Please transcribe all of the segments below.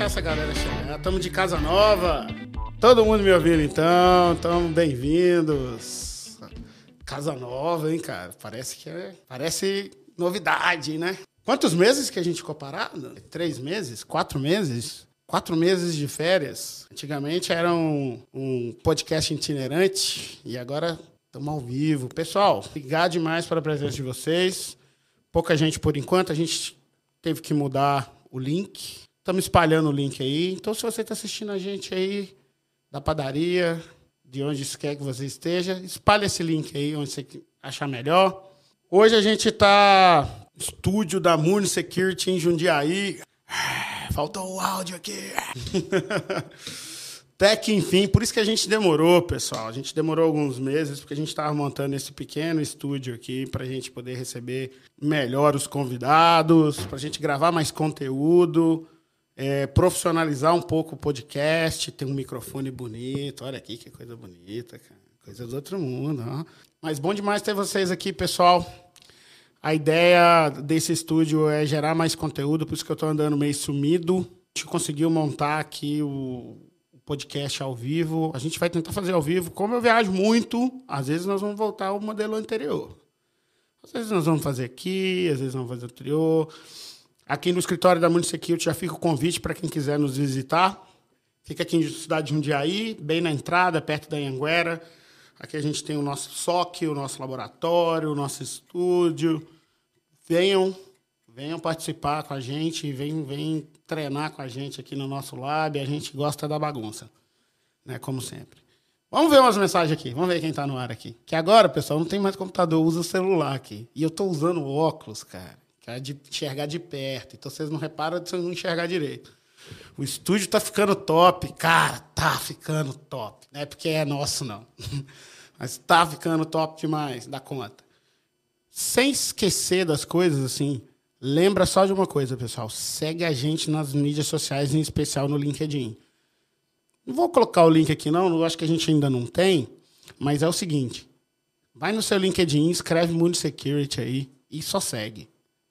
deixar essa galera chegar. Estamos de casa nova. Todo mundo me ouvindo então. Então, bem-vindos. Casa nova, hein, cara? Parece que é. Parece novidade, né? Quantos meses que a gente ficou parado? Três meses? Quatro meses? Quatro meses de férias. Antigamente era um, um podcast itinerante e agora estamos ao vivo. Pessoal, obrigado demais pela presença de vocês. Pouca gente por enquanto, a gente teve que mudar o link. Estamos espalhando o link aí. Então, se você está assistindo a gente aí da padaria, de onde quer que você esteja, espalhe esse link aí onde você achar melhor. Hoje a gente está estúdio da Moon Security em Jundiaí. Faltou o áudio aqui. Até que enfim, por isso que a gente demorou, pessoal. A gente demorou alguns meses, porque a gente estava montando esse pequeno estúdio aqui para a gente poder receber melhor os convidados, para a gente gravar mais conteúdo, é, profissionalizar um pouco o podcast, ter um microfone bonito. Olha aqui que coisa bonita, cara. Coisa do outro mundo. Ó. Mas bom demais ter vocês aqui, pessoal. A ideia desse estúdio é gerar mais conteúdo, por isso que eu estou andando meio sumido. A gente conseguiu montar aqui o podcast ao vivo. A gente vai tentar fazer ao vivo. Como eu viajo muito, às vezes nós vamos voltar ao modelo anterior. Às vezes nós vamos fazer aqui, às vezes vamos fazer anterior. Aqui no escritório da Municecurity já fica o convite para quem quiser nos visitar. Fica aqui em cidade de Jundiaí, bem na entrada, perto da Anhanguera. Aqui a gente tem o nosso SOC, o nosso laboratório, o nosso estúdio. Venham, venham participar com a gente, venham, venham treinar com a gente aqui no nosso lab. A gente gosta da bagunça, né? Como sempre. Vamos ver umas mensagens aqui. Vamos ver quem está no ar aqui. Que agora, pessoal, não tem mais computador, usa celular aqui. E eu estou usando óculos, cara, é de enxergar de perto. Então vocês não reparam vocês não enxergar direito. O estúdio está ficando top, cara, tá ficando top. Não é porque é nosso, não. Mas está ficando top demais, dá conta. Sem esquecer das coisas, assim, Lembra só de uma coisa, pessoal. Segue a gente nas mídias sociais, em especial no LinkedIn. Não vou colocar o link aqui, não. Eu acho que a gente ainda não tem. Mas é o seguinte. Vai no seu LinkedIn, escreve Mundo Security aí e só segue.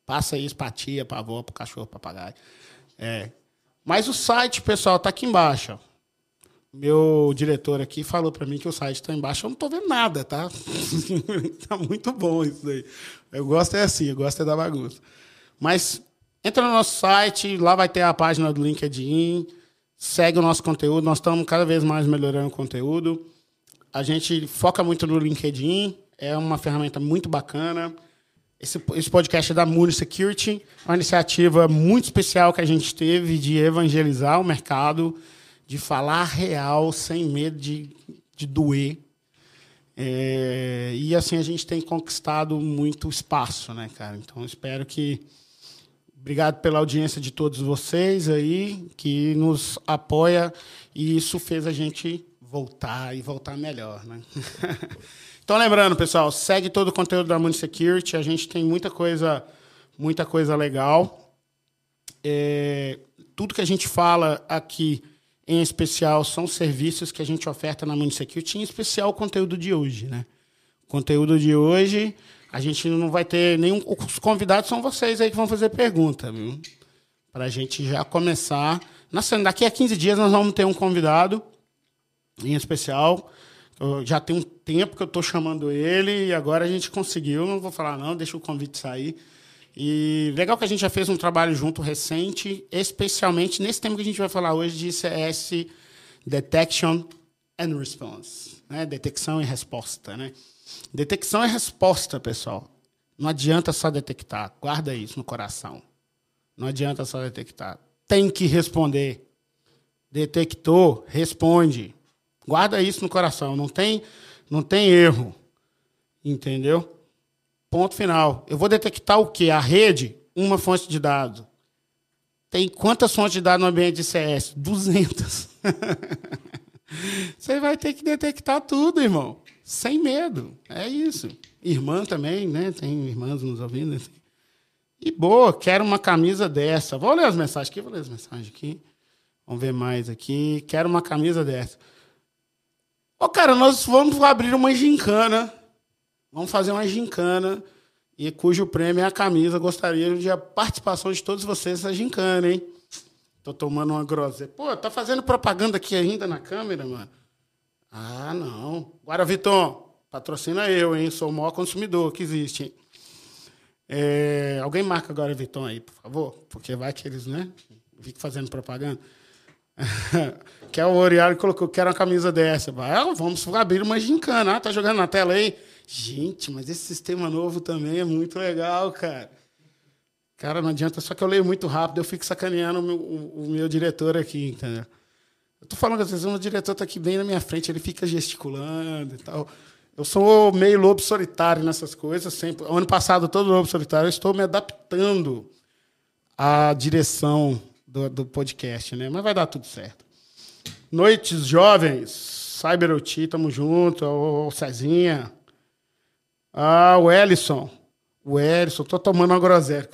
Passa aí pra tia, pra avó, pro cachorro, pro papagaio. É. Mas o site, pessoal, tá aqui embaixo. Ó. Meu diretor aqui falou para mim que o site está embaixo. Eu não estou vendo nada, tá? tá muito bom isso aí. Eu gosto é assim, eu gosto é da bagunça. Mas entra no nosso site, lá vai ter a página do LinkedIn, segue o nosso conteúdo, nós estamos cada vez mais melhorando o conteúdo. A gente foca muito no LinkedIn, é uma ferramenta muito bacana. Esse, esse podcast é da Moon Security, uma iniciativa muito especial que a gente teve de evangelizar o mercado, de falar real, sem medo de, de doer. É, e assim a gente tem conquistado muito espaço, né, cara? Então espero que Obrigado pela audiência de todos vocês aí, que nos apoia, e isso fez a gente voltar e voltar melhor. Né? então, lembrando, pessoal, segue todo o conteúdo da Munisecurity, a gente tem muita coisa, muita coisa legal. É, tudo que a gente fala aqui, em especial, são serviços que a gente oferta na Munisecurity, em especial o conteúdo de hoje. Né? O conteúdo de hoje a gente não vai ter nenhum. Os convidados são vocês aí que vão fazer pergunta? Para a gente já começar. Nossa, daqui a 15 dias nós vamos ter um convidado em especial. Já tem um tempo que eu estou chamando ele e agora a gente conseguiu. Não vou falar, não, deixa o convite sair. E legal que a gente já fez um trabalho junto recente, especialmente nesse tema que a gente vai falar hoje de CS Detection and Response, né? detecção e resposta. Né? Detecção é resposta, pessoal. Não adianta só detectar. Guarda isso no coração. Não adianta só detectar. Tem que responder. Detectou, responde. Guarda isso no coração. Não tem, não tem erro. Entendeu? Ponto final. Eu vou detectar o quê? A rede, uma fonte de dados. Tem quantas fontes de dados no ambiente de CS? 200. Você vai ter que detectar tudo, irmão sem medo. É isso. Irmã também, né? Tem irmãs nos ouvindo. Assim. E boa, quero uma camisa dessa. Vou ler as mensagens aqui, vou ler as mensagens aqui. Vamos ver mais aqui. Quero uma camisa dessa. Ô, cara, nós vamos abrir uma gincana. Vamos fazer uma gincana. E cujo prêmio é a camisa. Gostaria de a participação de todos vocês nessa gincana, hein? Tô tomando uma groselha. Pô, tá fazendo propaganda aqui ainda na câmera, mano? Ah, não. Agora, Viton, patrocina eu, hein? Sou o maior consumidor que existe, hein? É, alguém marca agora Viton aí, por favor? Porque vai que eles, né? Fico fazendo propaganda. que é o Oriário colocou, quero uma camisa dessa. Ah, vamos abrir uma gincana. Ah, tá jogando na tela aí? Gente, mas esse sistema novo também é muito legal, cara. Cara, não adianta, só que eu leio muito rápido, eu fico sacaneando o meu, o, o meu diretor aqui, entendeu? Eu tô falando que às vezes o diretor tá aqui bem na minha frente, ele fica gesticulando e tal. Eu sou meio lobo solitário nessas coisas, sempre. Ano passado, todo lobo solitário, eu estou me adaptando à direção do, do podcast, né? Mas vai dar tudo certo. Noites jovens, CyberOT, tamo junto. O Cezinha. Ah, o Ellison. O Ellison, tô tomando uma groselha.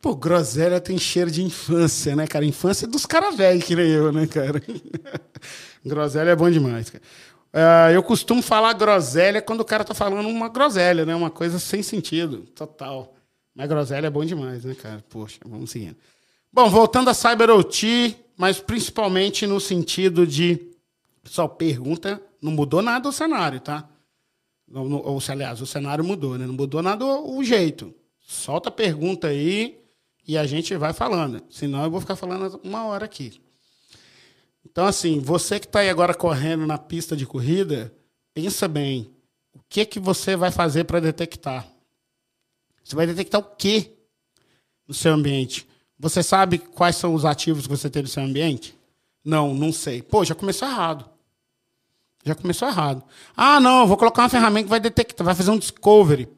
Pô, groselha tem cheiro de infância, né, cara? Infância dos caras velhos, que nem eu, né, cara? groselha é bom demais, cara. Uh, eu costumo falar groselha quando o cara tá falando uma groselha, né? Uma coisa sem sentido, total. Mas groselha é bom demais, né, cara? Poxa, vamos seguindo. Bom, voltando a CyberOT, mas principalmente no sentido de. Pessoal, pergunta, não mudou nada o cenário, tá? Ou, aliás, o cenário mudou, né? Não mudou nada o, o jeito. Solta a pergunta aí, e a gente vai falando. Senão eu vou ficar falando uma hora aqui. Então, assim, você que está aí agora correndo na pista de corrida, pensa bem. O que, que você vai fazer para detectar? Você vai detectar o quê no seu ambiente? Você sabe quais são os ativos que você tem no seu ambiente? Não, não sei. Pô, já começou errado. Já começou errado. Ah, não, vou colocar uma ferramenta que vai detectar, vai fazer um discovery.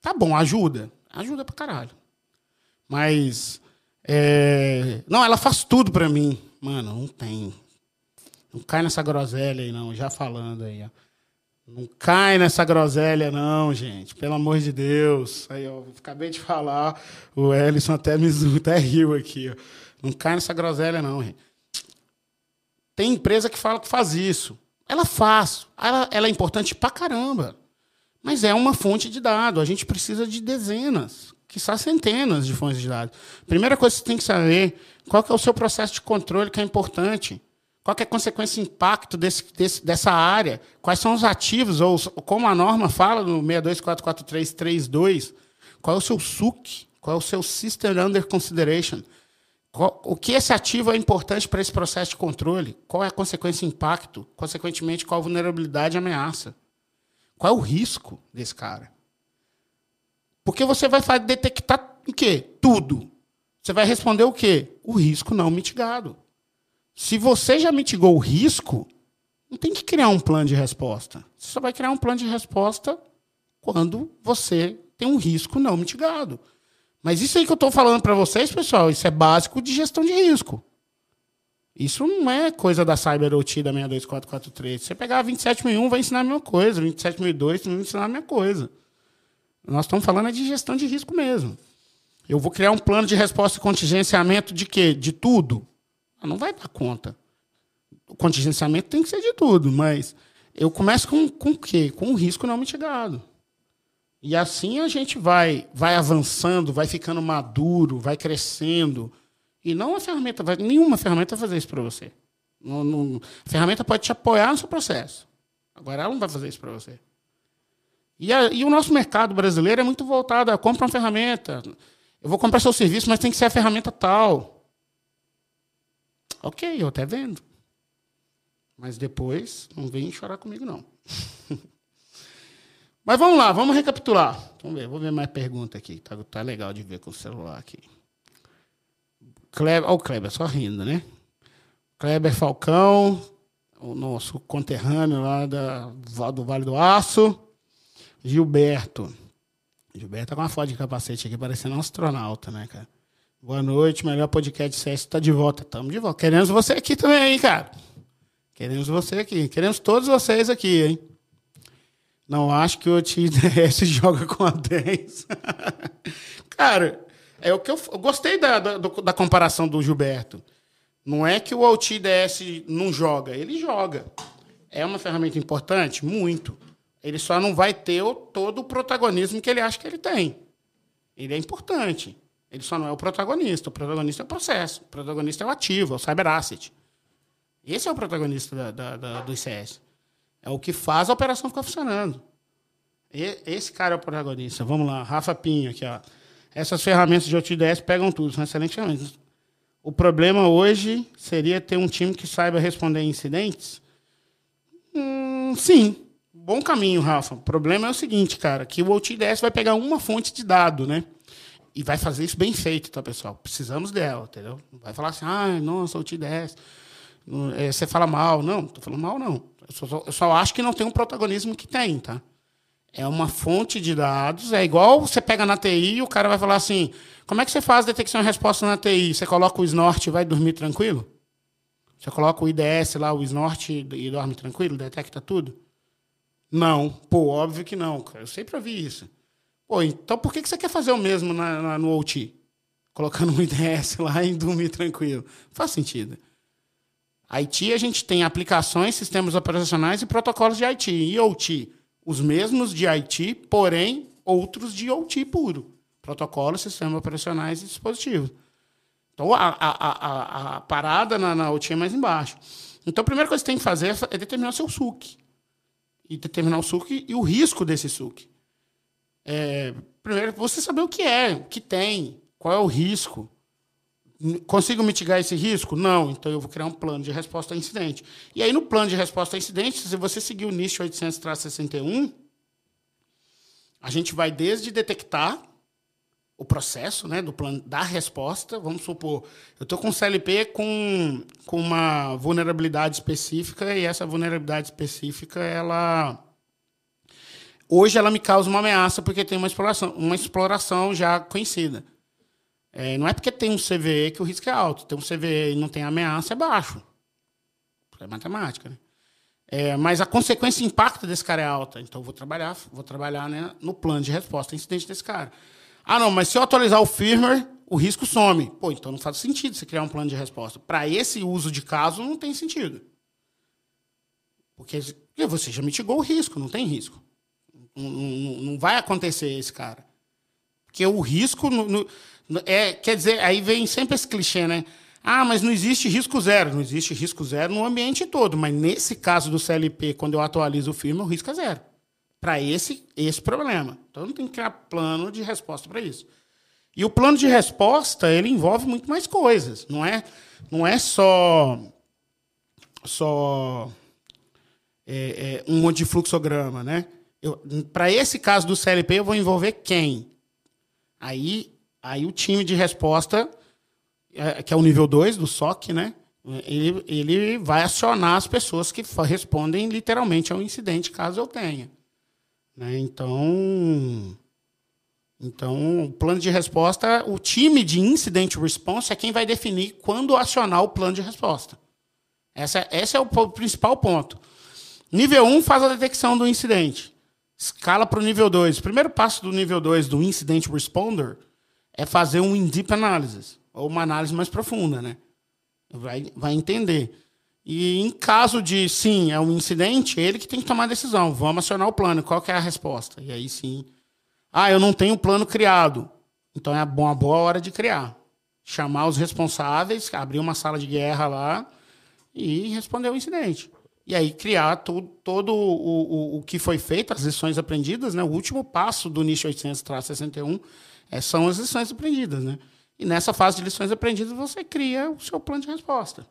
Tá bom, ajuda. Ajuda pra caralho. Mas. É... Não, ela faz tudo para mim. Mano, não tem. Não cai nessa groselha aí, não. Já falando aí, ó. Não cai nessa groselha, não, gente. Pelo amor de Deus. Aí, ó, acabei de falar. O Ellison até me até riu aqui, ó. Não cai nessa groselha, não, gente. Tem empresa que fala que faz isso. Ela faz. Ela, ela é importante pra caramba. Mas é uma fonte de dados. A gente precisa de dezenas são centenas de fontes de dados. Primeira coisa que você tem que saber, qual que é o seu processo de controle que é importante. Qual é a consequência e impacto desse, desse, dessa área? Quais são os ativos, ou como a norma fala no 6244332, qual é o seu SUC? Qual é o seu System Under Consideration? Qual, o que esse ativo é importante para esse processo de controle? Qual é a consequência e impacto? Consequentemente, qual a vulnerabilidade e ameaça? Qual é o risco desse cara? Porque você vai detectar o quê? Tudo. Você vai responder o quê? O risco não mitigado. Se você já mitigou o risco, não tem que criar um plano de resposta. Você só vai criar um plano de resposta quando você tem um risco não mitigado. Mas isso aí que eu estou falando para vocês, pessoal, isso é básico de gestão de risco. Isso não é coisa da CyberOT da 62443. Se você pegar 27001, vai ensinar a mesma coisa. 27002 vai ensinar a mesma coisa. Nós estamos falando de gestão de risco mesmo. Eu vou criar um plano de resposta e contingenciamento de quê? De tudo? Não vai dar conta. O contingenciamento tem que ser de tudo, mas eu começo com, com o quê? Com o risco não mitigado. E assim a gente vai, vai avançando, vai ficando maduro, vai crescendo. E não a ferramenta, vai, nenhuma ferramenta vai fazer isso para você. Não, não, a ferramenta pode te apoiar no seu processo. Agora ela não vai fazer isso para você. E, a, e, o nosso mercado brasileiro é muito voltado a compra uma ferramenta. Eu vou comprar seu serviço, mas tem que ser a ferramenta tal. Ok, eu até vendo. Mas depois não vem chorar comigo, não. mas vamos lá, vamos recapitular. Vamos ver, vou ver mais pergunta aqui. Tá, tá legal de ver com o celular aqui. Kleber, olha o Kleber, só rindo, né? Kleber Falcão, o nosso conterrâneo lá da, do Vale do Aço. Gilberto. Gilberto tá com uma foto de capacete aqui, parecendo um astronauta, né, cara? Boa noite, melhor podcast CS tá de volta. Tamo de volta. Queremos você aqui também, hein, cara? Queremos você aqui. Queremos todos vocês aqui, hein? Não acho que o TDS joga com a 10. cara, é o que eu, eu gostei da, da, da, comparação do Gilberto. Não é que o OTDS não joga, ele joga. É uma ferramenta importante? Muito. Ele só não vai ter o, todo o protagonismo que ele acha que ele tem. Ele é importante. Ele só não é o protagonista. O protagonista é o processo. O protagonista é o ativo, é o cyber asset. Esse é o protagonista da, da, da, do ICS. É o que faz a operação ficar funcionando. E, esse cara é o protagonista. Vamos lá, Rafa Pinho aqui, ó. Essas ferramentas de OTDS pegam tudo, são excelentes ferramentas. O problema hoje seria ter um time que saiba responder incidentes? Hum, sim. Bom caminho, Rafa. O problema é o seguinte, cara, que o OTDS vai pegar uma fonte de dado, né? E vai fazer isso bem feito, tá, pessoal? Precisamos dela, entendeu? Não vai falar assim, ah, nossa, OTDS. É, você fala mal. Não, não tô falando mal, não. Eu só, eu só acho que não tem um protagonismo que tem, tá? É uma fonte de dados, é igual você pega na TI e o cara vai falar assim: como é que você faz detecção e resposta na TI? Você coloca o snort e vai dormir tranquilo? Você coloca o IDS lá, o snort e dorme tranquilo, detecta tudo? Não. Pô, óbvio que não, cara. Eu sempre ouvi isso. Pô, então por que você quer fazer o mesmo na, na no OT? Colocando um IDS lá e dormir tranquilo. Faz sentido. IT, a gente tem aplicações, sistemas operacionais e protocolos de IT. E OT, os mesmos de IT, porém outros de OT puro. Protocolos, sistemas operacionais e dispositivos. Então, a, a, a, a parada na, na OT é mais embaixo. Então, a primeira coisa que você tem que fazer é determinar o seu SUC. E determinar o SUC e o risco desse SUC. É, primeiro, você saber o que é, o que tem, qual é o risco. Consigo mitigar esse risco? Não. Então eu vou criar um plano de resposta a incidente. E aí, no plano de resposta a incidente, se você seguir o NIST 800-61, a gente vai desde detectar o processo né, do plano da resposta. Vamos supor, eu estou com um CLP com, com uma vulnerabilidade específica e essa vulnerabilidade específica, ela hoje ela me causa uma ameaça porque tem uma exploração, uma exploração já conhecida. É, não é porque tem um CVE que o risco é alto. Tem um CVE e não tem ameaça, é baixo. É matemática, né? É, mas a consequência e impacto desse cara é alta. Então, vou trabalhar, vou trabalhar né, no plano de resposta a incidente desse cara. Ah, não, mas se eu atualizar o firmware, o risco some. Pô, então não faz sentido você criar um plano de resposta. Para esse uso de caso, não tem sentido. Porque você já mitigou o risco, não tem risco. Não, não, vai acontecer esse cara. Porque o risco. No, no, é, quer dizer, aí vem sempre esse clichê, né? Ah, mas não existe risco zero. Não existe risco zero no ambiente todo. Mas nesse caso do CLP, quando eu atualizo o firmware, o risco é zero. Para esse, esse problema. Então, não tem que criar plano de resposta para isso. E o plano de resposta, ele envolve muito mais coisas. Não é, não é só, só é, é, um monte de fluxograma, né? Para esse caso do CLP, eu vou envolver quem? Aí Aí o time de resposta, é, que é o nível 2 do SOC, né? Ele, ele vai acionar as pessoas que respondem literalmente ao incidente, caso eu tenha. Né? Então, então, o plano de resposta, o time de incident response é quem vai definir quando acionar o plano de resposta. Essa, esse é o principal ponto. Nível 1 um faz a detecção do incidente. Escala para o nível 2. O primeiro passo do nível 2 do incident responder é fazer um in-deep analysis, ou uma análise mais profunda, né? Vai, vai entender. E em caso de, sim, é um incidente, ele que tem que tomar a decisão. Vamos acionar o plano. Qual que é a resposta? E aí sim. Ah, eu não tenho plano criado. Então é uma boa hora de criar. Chamar os responsáveis, abrir uma sala de guerra lá e responder o incidente. E aí criar todo, todo o, o, o que foi feito, as lições aprendidas, né? O último passo do NIST 800-61 é, são as lições aprendidas, né? E nessa fase de lições aprendidas, você cria o seu plano de resposta.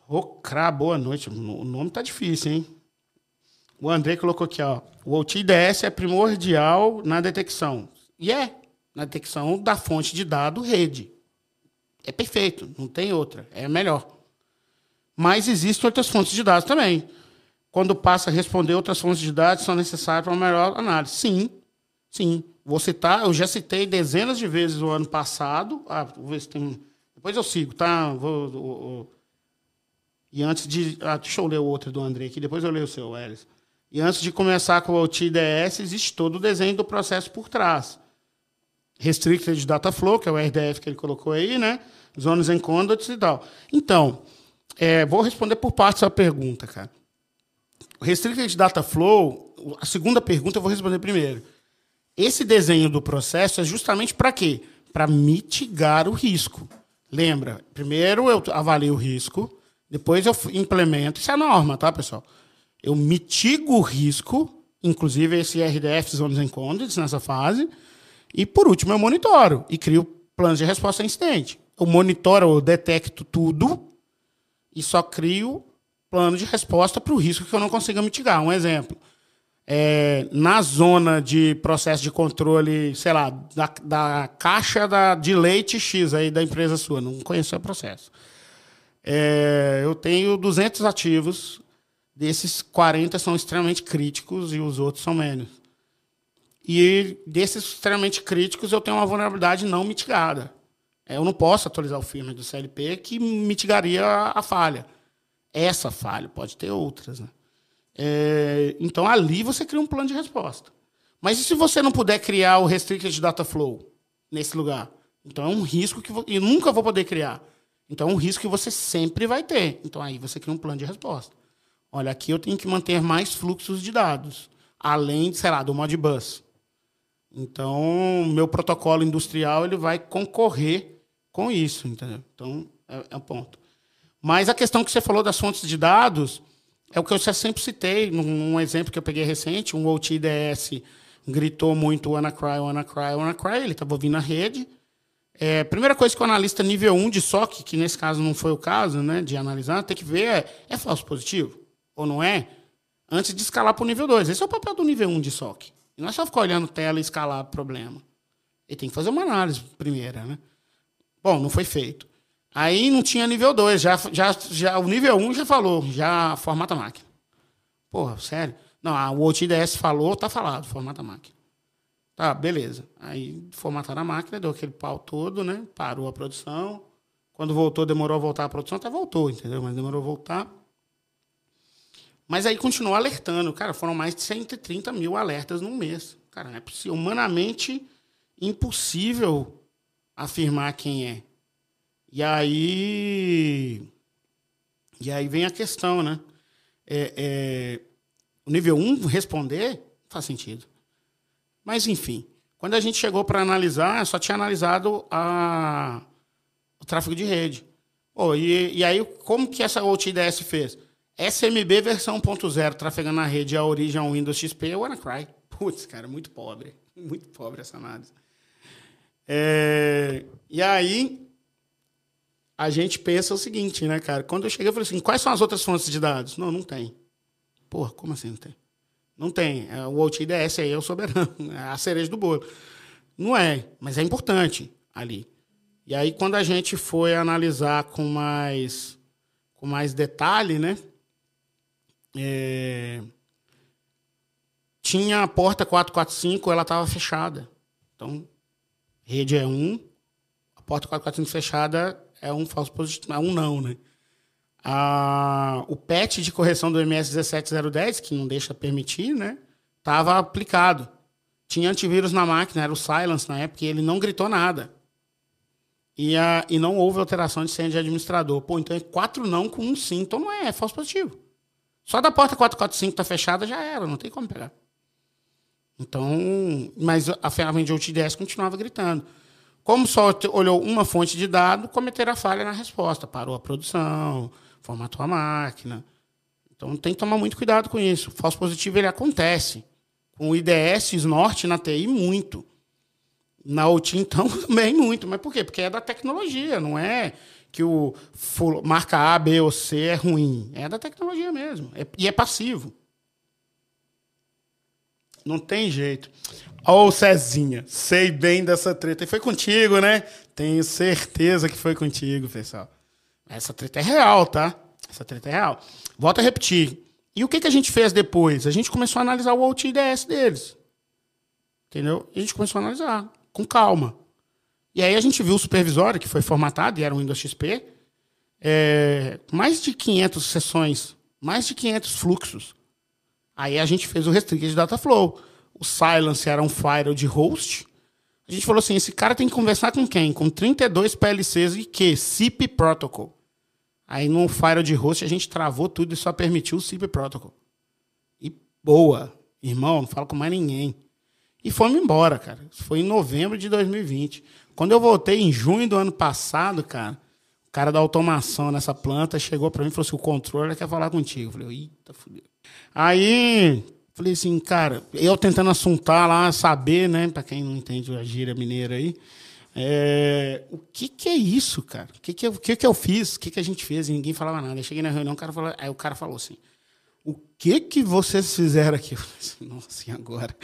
Rocra, boa noite. O nome tá difícil, hein? O André colocou aqui, ó. O OTIDS é primordial na detecção. E é, na detecção da fonte de dado rede. É perfeito, não tem outra. É melhor. Mas existem outras fontes de dados também. Quando passa a responder outras fontes de dados são necessárias para uma melhor análise. Sim, sim. Vou citar, eu já citei dezenas de vezes o ano passado. Ah, vou ver se tem. Depois eu sigo, tá? Vou, vou, vou. E antes de. Ah, deixa eu ler o outro do André aqui, depois eu leio o seu, Elis. E antes de começar com o TDS, existe todo o desenho do processo por trás. Restricted Data Flow, que é o RDF que ele colocou aí, né? Zones and Conduits e tal. Então, é, vou responder por parte da pergunta, cara. Restricted Data Flow, a segunda pergunta eu vou responder primeiro. Esse desenho do processo é justamente para quê? para mitigar o risco. Lembra? Primeiro eu avalio o risco, depois eu implemento. Isso é a norma, tá, pessoal? Eu mitigo o risco, inclusive esse RDF Zones and Conduits nessa fase, e por último eu monitoro e crio planos de resposta a incidente. Eu monitoro, eu detecto tudo e só crio plano de resposta para o risco que eu não consiga mitigar. Um exemplo. É, na zona de processo de controle, sei lá, da, da caixa da, de leite X aí da empresa sua, não conheço o processo. É, eu tenho 200 ativos, desses 40 são extremamente críticos e os outros são menos. E desses extremamente críticos eu tenho uma vulnerabilidade não mitigada. É, eu não posso atualizar o firmware do CLP que mitigaria a falha essa falha, pode ter outras. Né? É, então ali você cria um plano de resposta. Mas e se você não puder criar o Restricted Data Flow nesse lugar? Então é um risco que eu nunca vou poder criar. Então é um risco que você sempre vai ter. Então aí você cria um plano de resposta. Olha, aqui eu tenho que manter mais fluxos de dados, além, sei lá, do Modbus. Então, meu protocolo industrial ele vai concorrer com isso, entendeu? Então, é, é um ponto. Mas a questão que você falou das fontes de dados é o que eu sempre citei, num exemplo que eu peguei recente, um OTDS gritou muito WannaCry, WannaCry, WannaCry, ele estava ouvindo a rede. É, primeira coisa que o analista nível 1 de SOC, que nesse caso não foi o caso né, de analisar, tem que ver é, é falso positivo ou não é, antes de escalar para o nível 2. Esse é o papel do nível 1 de SOC. E não é só ficar olhando tela e escalar problema. Ele tem que fazer uma análise primeira. Né? Bom, não foi feito. Aí não tinha nível 2, já, já, já, o nível 1 um já falou, já formata a máquina. Porra, sério? Não, a, o OTDS falou, tá falado, formata a máquina. Tá, beleza. Aí formataram a máquina, deu aquele pau todo, né? Parou a produção. Quando voltou, demorou a voltar a produção, até voltou, entendeu? Mas demorou a voltar. Mas aí continuou alertando. Cara, foram mais de 130 mil alertas num mês. Cara, é humanamente impossível afirmar quem é. E aí. E aí vem a questão, né? É, é, o nível 1 responder faz sentido. Mas, enfim, quando a gente chegou para analisar, só tinha analisado a, o tráfego de rede. Oh, e, e aí, como que essa OTDS fez? SMB versão 1.0 trafegando na rede a origem ao Windows XP é WannaCry. Putz, cara, muito pobre. Muito pobre essa análise. É, e aí, a gente pensa o seguinte, né, cara? Quando eu cheguei, eu falei assim: quais são as outras fontes de dados? Não, não tem. Porra, como assim não tem? Não tem. É, o OTDS aí é o soberano, é a cereja do bolo. Não é, mas é importante ali. E aí, quando a gente foi analisar com mais, com mais detalhe, né? É, tinha a porta 445, ela estava fechada. Então, rede é 1, a porta 445 fechada é um falso positivo, é um não, né? O patch de correção do MS 17010, que não deixa permitir, né? Estava aplicado. Tinha antivírus na máquina, era o Silence na época, e ele não gritou nada. E, a, e não houve alteração de senha de administrador. Pô, então é quatro não com um sim. Então não é, é falso positivo. Só da porta 445 tá fechada já era, não tem como pegar. Então, mas a ferramenta de OutDS continuava gritando. Como só olhou uma fonte de dado, cometeram a falha na resposta. Parou a produção, formatou a máquina. Então tem que tomar muito cuidado com isso. O falso positivo ele acontece. Com o IDS, Snort na TI, muito. Na OT, então, também muito. Mas por quê? Porque é da tecnologia, não é que o marca A, B ou C é ruim. É da tecnologia mesmo. É, e é passivo. Não tem jeito. Ô, Cezinha, sei bem dessa treta. E foi contigo, né? Tenho certeza que foi contigo, pessoal. Essa treta é real, tá? Essa treta é real. Volto a repetir. E o que, que a gente fez depois? A gente começou a analisar o OTDS deles. Entendeu? E a gente começou a analisar, com calma. E aí a gente viu o supervisório, que foi formatado, e era um Windows XP. É, mais de 500 sessões, mais de 500 fluxos. Aí a gente fez o Restricted Data Flow o Silence era um firewall de host. A gente falou assim: esse cara tem que conversar com quem? Com 32 PLCs e que? SIP Protocol. Aí no firewall de host a gente travou tudo e só permitiu o SIP Protocol. E boa, irmão, não falo com mais ninguém. E fomos embora, cara. Isso foi em novembro de 2020. Quando eu voltei em junho do ano passado, cara, o cara da automação nessa planta chegou para mim e falou assim: o controle quer falar contigo. Eu falei, eita, fudeu. Aí, falei assim, cara, eu tentando assuntar lá, saber, né, para quem não entende a gíria mineira aí, é, o que, que é isso, cara? O que, que, eu, o que, que eu fiz? O que, que a gente fez? E ninguém falava nada. Eu cheguei na reunião, o cara falou, aí o cara falou assim: o que que vocês fizeram aqui? Eu falei assim, Nossa, e agora?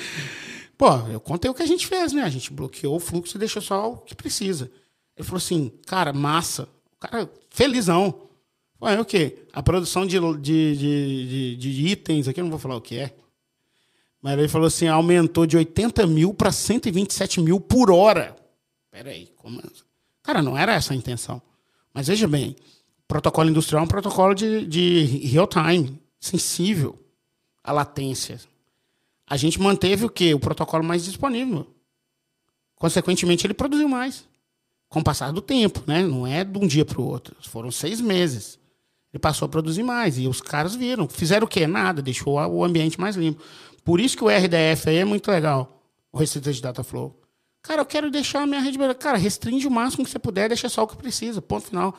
Pô, eu contei o que a gente fez, né? A gente bloqueou o fluxo e deixou só o que precisa. Ele falou assim, cara, massa. O cara, felizão. Ué, o quê? A produção de, de, de, de, de itens, aqui eu não vou falar o que é. Mas ele falou assim, aumentou de 80 mil para 127 mil por hora. Peraí, como... Cara, não era essa a intenção. Mas veja bem, protocolo industrial é um protocolo de, de real time, sensível à latência. A gente manteve o quê? O protocolo mais disponível. Consequentemente, ele produziu mais. Com o passar do tempo, né? Não é de um dia para o outro. Foram seis meses. Ele passou a produzir mais. E os caras viram. Fizeram o quê? Nada. Deixou o ambiente mais limpo. Por isso que o RDF aí é muito legal. O Restricted Data Flow. Cara, eu quero deixar a minha rede. Cara, restringe o máximo que você puder, deixa só o que precisa. Ponto final.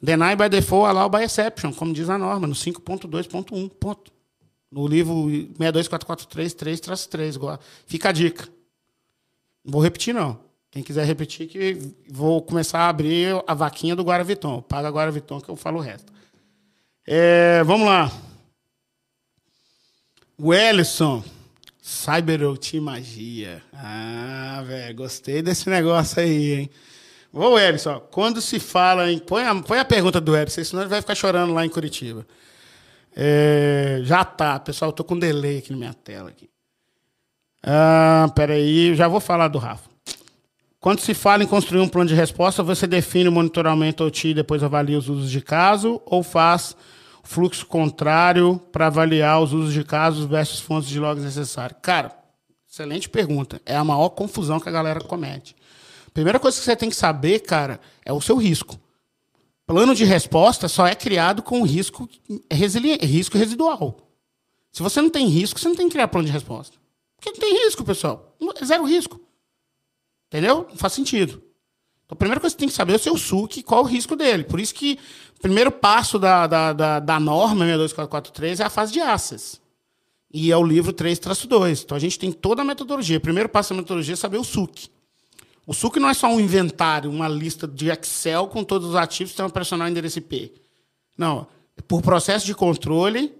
Deny by default, allow by exception, como diz a norma, no 5.2.1. Ponto. No livro 62443-3-3. Fica a dica. Não vou repetir, não. Quem quiser repetir, que vou começar a abrir a vaquinha do Guaraviton. Paga Guaraviton que eu falo o resto. É, vamos lá. O Ellison. Cyberot Magia. Ah, velho, gostei desse negócio aí, hein? Ô, Ellison, quando se fala em. Põe a, põe a pergunta do Ellison, senão ele vai ficar chorando lá em Curitiba. É, já tá, pessoal, tô com delay aqui na minha tela. Aqui. Ah, peraí, já vou falar do Rafa. Quando se fala em construir um plano de resposta, você define o monitoramento OT e depois avalia os usos de caso ou faz fluxo contrário para avaliar os usos de casos versus fontes de logs necessários? Cara, excelente pergunta. É a maior confusão que a galera comete. Primeira coisa que você tem que saber, cara, é o seu risco. Plano de resposta só é criado com risco, risco residual. Se você não tem risco, você não tem que criar plano de resposta. Porque não tem risco, pessoal. É zero risco. Entendeu? Não faz sentido. Então, a primeira coisa que você tem que saber é o seu SUC, qual o risco dele. Por isso que o primeiro passo da, da, da, da norma 62443 é a fase de access. E é o livro 3-2. Então, a gente tem toda a metodologia. O primeiro passo da metodologia é saber o SUC. O SUC não é só um inventário, uma lista de Excel com todos os ativos que estão operacional endereço IP. Não. É por processo de controle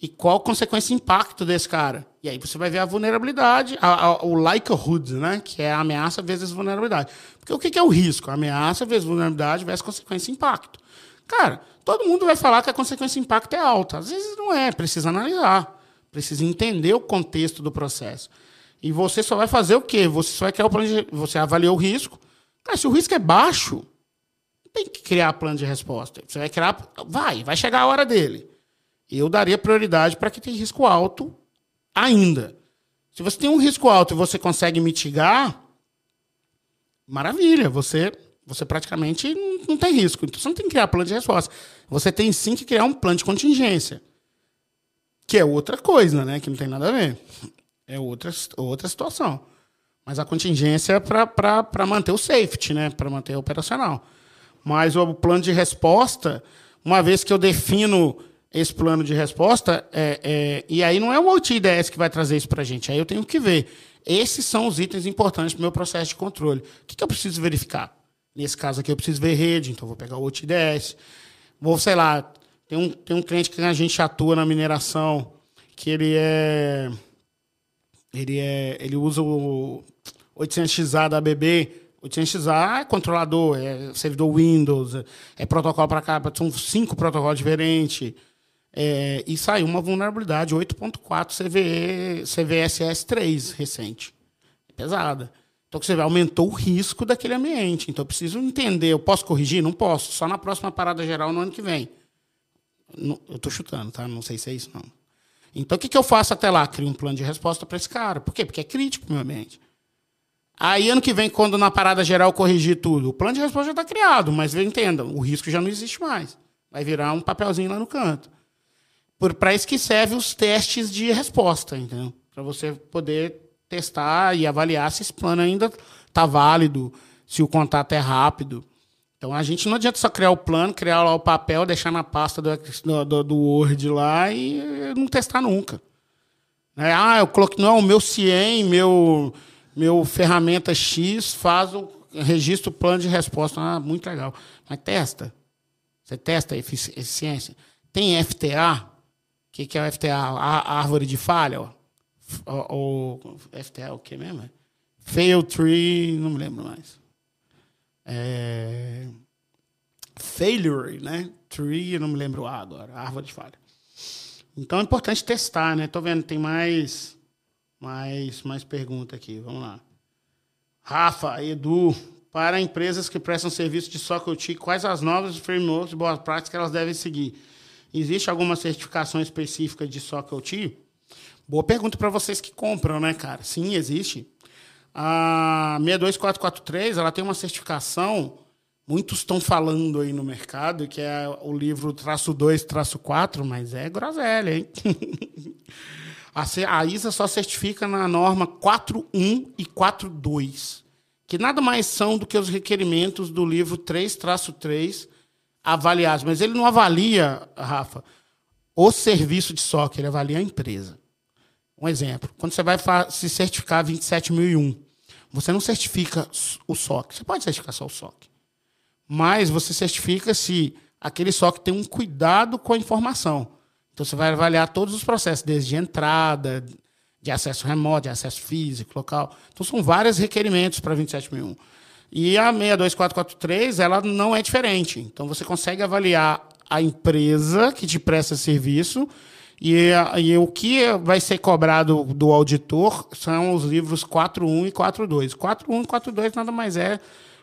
e qual consequência e impacto desse cara. E aí você vai ver a vulnerabilidade, a, a, o likelihood, né? que é a ameaça vezes vulnerabilidade. Porque o que, que é o risco? A ameaça vezes vulnerabilidade vezes consequência e impacto. Cara, todo mundo vai falar que a consequência e impacto é alta. Às vezes não é, precisa analisar, precisa entender o contexto do processo. E você só vai fazer o quê? Você só vai criar o plano de. Você avaliou o risco. Cara, se o risco é baixo, não tem que criar plano de resposta. Você vai criar. Vai, vai chegar a hora dele. Eu daria prioridade para quem tem risco alto ainda. Se você tem um risco alto e você consegue mitigar, maravilha. Você, você praticamente não tem risco. Então você não tem que criar plano de resposta. Você tem sim que criar um plano de contingência. Que é outra coisa, né? Que não tem nada a ver é outra, outra situação. Mas a contingência é para manter o safety, né? para manter o operacional. Mas o plano de resposta, uma vez que eu defino esse plano de resposta, é, é, e aí não é o OTIDS que vai trazer isso para a gente, aí eu tenho que ver. Esses são os itens importantes para o meu processo de controle. O que, que eu preciso verificar? Nesse caso aqui, eu preciso ver rede, então vou pegar o OTIDS. Vou, sei lá, tem um, tem um cliente que a gente atua na mineração, que ele é ele, é, ele usa o 800XA da ABB. 800XA é controlador, é servidor Windows, é protocolo para cá, são cinco protocolos diferentes. É, e saiu uma vulnerabilidade 8.4 CVE, CVSS3 recente. É pesada. Então, você aumentou o risco daquele ambiente. Então, eu preciso entender. Eu posso corrigir? Não posso. Só na próxima parada geral no ano que vem. Eu estou chutando, tá? Não sei se é isso, não. Então, o que, que eu faço até lá? Crio um plano de resposta para esse cara. Por quê? Porque é crítico para o meu ambiente. Aí, ano que vem, quando na parada geral corrigir tudo, o plano de resposta já está criado, mas entendam, o risco já não existe mais. Vai virar um papelzinho lá no canto. Para isso que serve os testes de resposta, entendeu? Para você poder testar e avaliar se esse plano ainda está válido, se o contato é rápido. Então a gente não adianta só criar o plano, criar lá o papel, deixar na pasta do, do, do Word lá e não testar nunca. É, ah, eu coloquei, não, o meu CIEM, meu, meu ferramenta X faz o registro plano de resposta. Ah, muito legal. Mas testa. Você testa a eficiência. Tem FTA. Que, que é o FTA? A árvore de falha. O, o FTA é o que mesmo? Fail tree, não me lembro mais. É, failure, né? Tree, não me lembro A agora. Árvore de falha. Então é importante testar, né? Tô vendo, tem mais, mais, mais pergunta aqui. Vamos lá. Rafa, Edu, para empresas que prestam serviço de SOC quais as novas frameworks de boas práticas que elas devem seguir? Existe alguma certificação específica de SOC Boa pergunta para vocês que compram, né, cara? Sim, existe. A 62443, ela tem uma certificação, muitos estão falando aí no mercado, que é o livro traço 2, traço 4, mas é groselha, hein? a ISA só certifica na norma 4.1 e 4.2 que nada mais são do que os requerimentos do livro 3-3 avaliados. Mas ele não avalia, Rafa, o serviço de SOC, ele avalia a empresa. Um exemplo, quando você vai se certificar 27001, você não certifica o SOC. Você pode certificar só o SOC. Mas você certifica se aquele SOC tem um cuidado com a informação. Então você vai avaliar todos os processos, desde entrada, de acesso remoto, de acesso físico, local. Então, são vários requerimentos para 27001. E a 62443, ela não é diferente. Então, você consegue avaliar a empresa que te presta serviço e, e, o que vai ser cobrado do auditor são os livros 4.1 e 4.2. 4.1 e 4.2 nada mais é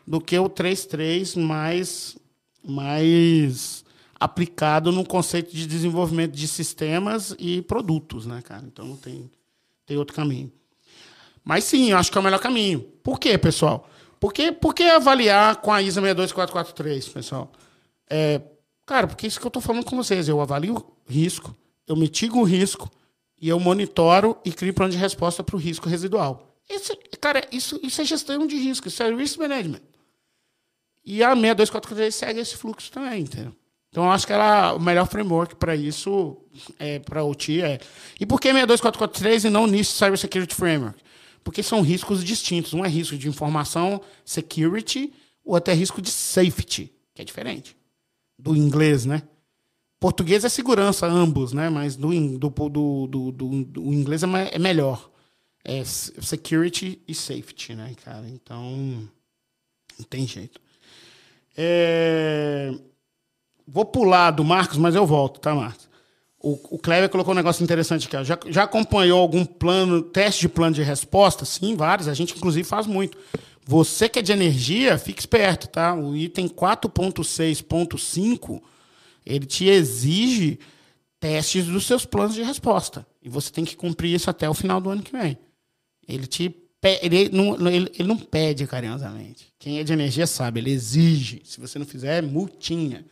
do que o 3.3 mais, mais aplicado no conceito de desenvolvimento de sistemas e produtos, né, cara? Então não tem tem outro caminho. Mas sim, eu acho que é o melhor caminho. Por quê, pessoal? Por que, por que avaliar com a ISA 62443, pessoal? É, cara, porque isso que eu estou falando com vocês. Eu avalio risco, eu mitigo o risco e eu monitoro e crio plano de resposta para o risco residual. Esse, cara, isso, isso é gestão de risco, isso é risk management. E a 62443 segue esse fluxo também, entendeu? Então, acho que ela, o melhor framework para isso, é, para o OT, é. E por que 62443 e não NIST Cybersecurity Framework? Porque são riscos distintos. Um é risco de informação, security, o outro é risco de safety, que é diferente. Do inglês, né? Português é segurança, ambos, né? Mas do, do, do, do, do, do inglês é, é melhor. É security e safety, né, cara? Então, não tem jeito. É... Vou pular do Marcos, mas eu volto, tá, Marcos? O, o Kleber colocou um negócio interessante aqui. Ó. Já, já acompanhou algum plano, teste de plano de resposta? Sim, vários. A gente, inclusive, faz muito. Você que é de energia, fique esperto, tá? O item 4.6.5, ele te exige testes dos seus planos de resposta. E você tem que cumprir isso até o final do ano que vem. Ele te ele não, ele, ele não pede carinhosamente. Quem é de energia sabe, ele exige. Se você não fizer, é multinha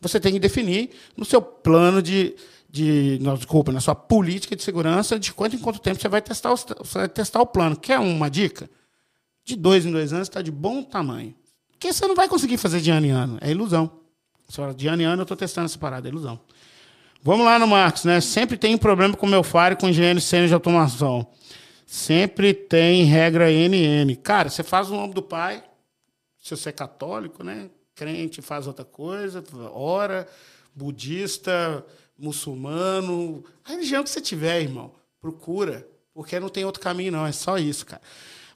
você tem que definir no seu plano de, de não, desculpa, na sua política de segurança, de quanto em quanto tempo você vai testar, os, você vai testar o plano. Quer uma dica? De dois em dois anos está de bom tamanho. Porque você não vai conseguir fazer de ano em ano. É ilusão. De ano em ano eu estou testando essa parada, é ilusão. Vamos lá no Marcos, né? Sempre tem problema com o meu Fire com engenheiro sênior de automação. Sempre tem regra NN. Cara, você faz o nome do pai, se você é católico, né? crente faz outra coisa, ora, budista, muçulmano, a religião que você tiver, irmão, procura, porque não tem outro caminho, não, é só isso, cara.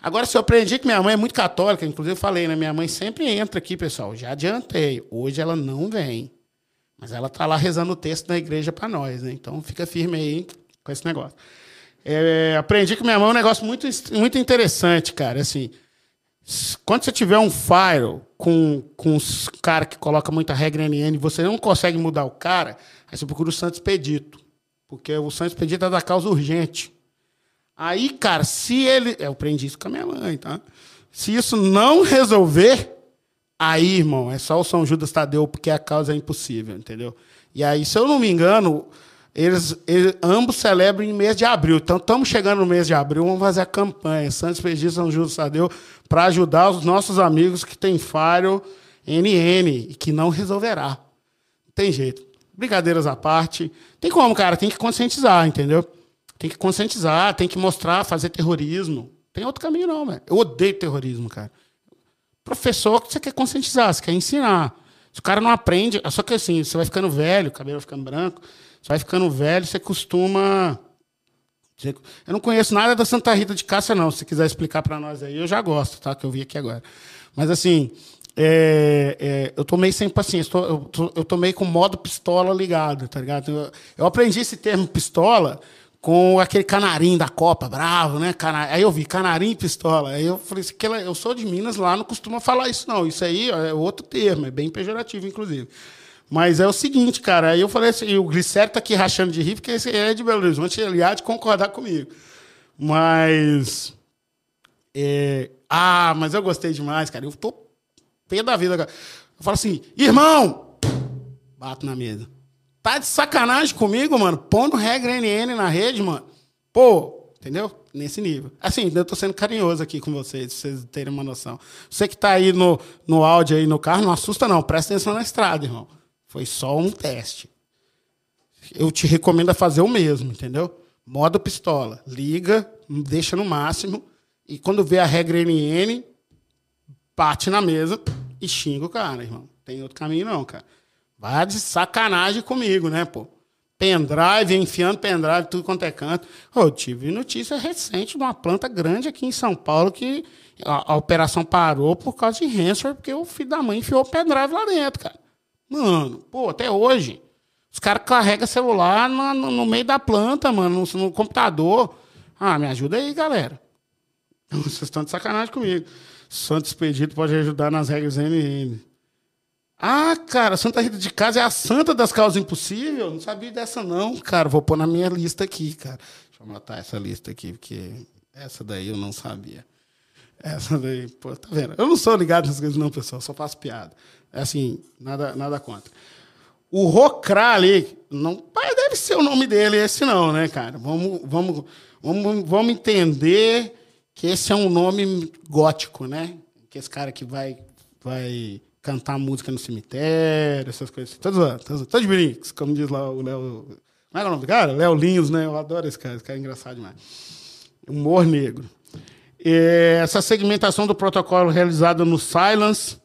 Agora, se eu aprendi que minha mãe é muito católica, inclusive eu falei, né? Minha mãe sempre entra aqui, pessoal, já adiantei. Hoje ela não vem. Mas ela tá lá rezando o texto na igreja para nós, né? Então fica firme aí com esse negócio. É, aprendi que minha mãe é um negócio muito, muito interessante, cara. Assim, quando você tiver um file com, com os cara que coloca muita regra NN, você não consegue mudar o cara, aí você procura o Santos Pedito. Porque o Santos Pedito é da causa urgente. Aí, cara, se ele. Eu aprendi isso com a minha mãe, tá? Se isso não resolver, aí, irmão, é só o São Judas Tadeu, porque a causa é impossível, entendeu? E aí, se eu não me engano, eles, eles, ambos celebram em mês de abril. Então, estamos chegando no mês de abril, vamos fazer a campanha Santos Pedido São Justo Sadeu para ajudar os nossos amigos que têm Fire NN e que não resolverá. Tem jeito. Brincadeiras à parte. Tem como, cara? Tem que conscientizar, entendeu? Tem que conscientizar, tem que mostrar, fazer terrorismo. Tem outro caminho, não, velho. Eu odeio terrorismo, cara. Professor, você quer conscientizar, você quer ensinar. Se o cara não aprende, só que assim, você vai ficando velho, o cabelo vai ficando branco, você vai ficando velho, você costuma. Eu não conheço nada da Santa Rita de Cássia, não. Se quiser explicar para nós aí, eu já gosto, tá? Que eu vi aqui agora. Mas assim, é, é, eu tomei sem paciência. Tô, eu, tô, eu tomei com modo pistola ligado, tá ligado? Eu, eu, aprendi esse termo pistola com aquele canarim da Copa, bravo, né? Cana... Aí eu vi canarim e pistola. Aí eu falei assim, eu sou de Minas, lá não costuma falar isso, não. Isso aí é outro termo, é bem pejorativo, inclusive. Mas é o seguinte, cara, aí eu falei assim, o Glicério tá aqui rachando de rir, porque esse é de Belo Horizonte, ele há de concordar comigo. Mas. É... Ah, mas eu gostei demais, cara. Eu tô pé da vida. Eu falo assim, irmão! Bato na mesa. Tá de sacanagem comigo, mano? Pondo regra NN na rede, mano. Pô, entendeu? Nesse nível. Assim, eu tô sendo carinhoso aqui com vocês, pra vocês terem uma noção. Você que tá aí no, no áudio aí no carro, não assusta não. Presta atenção na estrada, irmão. Foi só um teste. Eu te recomendo fazer o mesmo, entendeu? Modo pistola. Liga, deixa no máximo. E quando vê a regra NN, bate na mesa e xinga o cara, irmão. Tem outro caminho, não, cara. Vai de sacanagem comigo, né, pô? Pendrive, enfiando pendrive, tudo quanto é canto. Eu tive notícia recente de uma planta grande aqui em São Paulo que a, a operação parou por causa de ransomware, porque o filho da mãe enfiou pendrive lá dentro, cara. Mano, pô, até hoje. Os caras carregam celular no, no, no, meio da planta, mano, no, no, computador. Ah, me ajuda aí, galera. Vocês estão de sacanagem comigo. Santo Expedito pode ajudar nas regras NN. Ah, cara, Santa Rita de Casa é a santa das causas impossíveis? Não sabia dessa, não, cara. Vou pôr na minha lista aqui, cara. Deixa eu anotar essa lista aqui, porque essa daí eu não sabia. Essa daí, pô, tá vendo? Eu não sou ligado nessas coisas, não, pessoal, só faço piada. É assim, nada, nada contra. O Rocrá ali, não, deve ser o nome dele esse não, né, cara? Vamos, vamos, vamos, vamos entender que esse é um nome gótico, né? Que esse cara que vai, vai cantar música no cemitério, essas coisas. Todos, todos, todos de brinks, como diz lá o Léo. Como é o nome do cara? Léo Linhos, né? Eu adoro esse cara, esse cara é engraçado demais. Humor negro. É, essa segmentação do protocolo realizada no Silence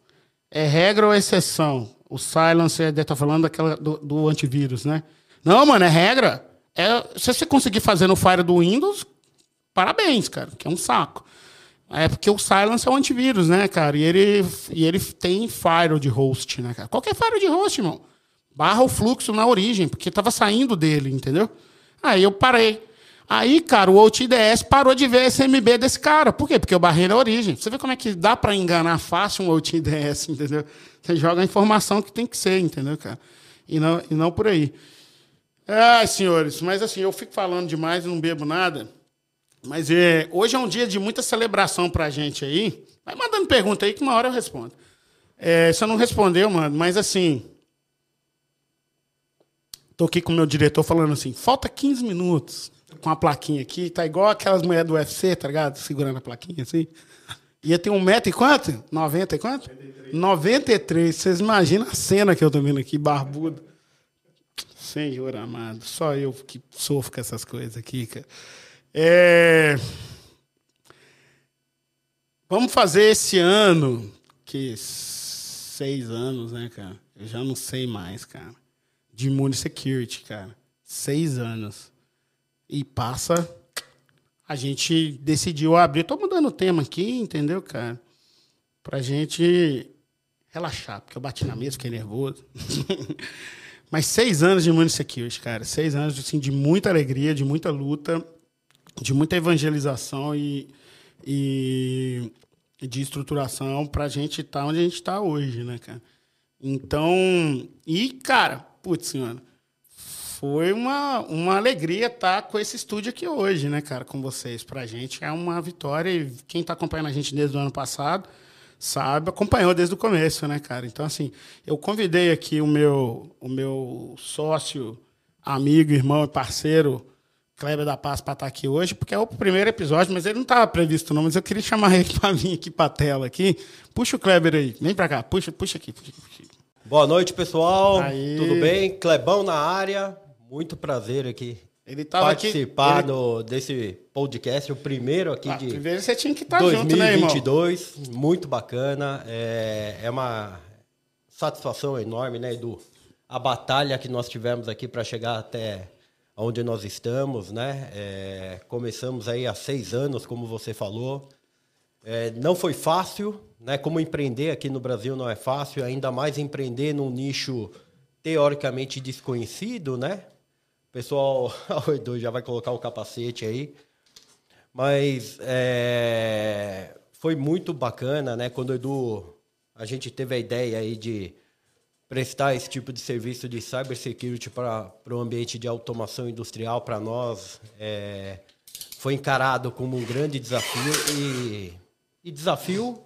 é regra ou exceção? O Silence é, tá falando daquela, do, do, antivírus, né? Não, mano, é regra. É, se você conseguir fazer no Fire do Windows, parabéns, cara, que é um saco. É porque o Silence é um antivírus, né, cara? E ele, e ele tem Fire de host, né, cara? Qualquer Fire de host, irmão. Barra o fluxo na origem, porque tava saindo dele, entendeu? Aí eu parei. Aí, cara, o OutDS parou de ver esse MB desse cara. Por quê? Porque eu barrei na origem. Você vê como é que dá para enganar fácil um OutDS, entendeu? Você joga a informação que tem que ser, entendeu, cara? E não, e não por aí. Ai, senhores, mas assim, eu fico falando demais e não bebo nada. Mas é, hoje é um dia de muita celebração pra gente aí. Vai mandando pergunta aí que uma hora eu respondo. É, você não respondeu, mano, mas assim. Tô aqui com o meu diretor falando assim: falta 15 minutos com a plaquinha aqui, tá igual aquelas mulheres do UFC, tá ligado? Segurando a plaquinha assim. Ia ter um metro e quanto? 90 e quanto? 93. 93. Vocês imaginam a cena que eu tô vendo aqui, barbudo. Senhor amado, só eu que sofro com essas coisas aqui, cara. É... Vamos fazer esse ano, que seis anos, né, cara? Eu já não sei mais, cara. De Immune Security, cara. Seis anos e passa. A gente decidiu abrir. Estou mudando o tema aqui, entendeu, cara? Pra gente relaxar, porque eu bati na mesa, fiquei nervoso. Mas seis anos de Money Security, cara. Seis anos assim, de muita alegria, de muita luta, de muita evangelização e, e de estruturação para a gente estar tá onde a gente está hoje, né, cara? Então, e, cara, putz, senhora, foi uma, uma alegria estar com esse estúdio aqui hoje, né, cara, com vocês. Para a gente é uma vitória e quem está acompanhando a gente desde o ano passado sabe, acompanhou desde o começo, né, cara? Então, assim, eu convidei aqui o meu, o meu sócio amigo, irmão e parceiro Kleber da Paz para estar tá aqui hoje, porque é o primeiro episódio, mas ele não estava previsto não, mas eu queria chamar ele para vir aqui para a tela aqui. Puxa o Kleber aí, vem para cá, puxa, puxa aqui, puxa aqui. Boa noite, pessoal. Aí. Tudo bem? Clebão na área. Muito prazer aqui. Ele tava participar aqui, ele... desse podcast, o primeiro aqui ah, de primeiro você tinha que estar 2022, junto, né, irmão? muito bacana. É, é uma satisfação enorme, né, Edu? A batalha que nós tivemos aqui para chegar até onde nós estamos, né? É, começamos aí há seis anos, como você falou. É, não foi fácil, né? Como empreender aqui no Brasil não é fácil, ainda mais empreender num nicho teoricamente desconhecido, né? O pessoal, o Edu já vai colocar o capacete aí. Mas é, foi muito bacana, né? Quando o Edu, a gente teve a ideia aí de prestar esse tipo de serviço de cybersecurity para o ambiente de automação industrial para nós é, foi encarado como um grande desafio e, e, desafio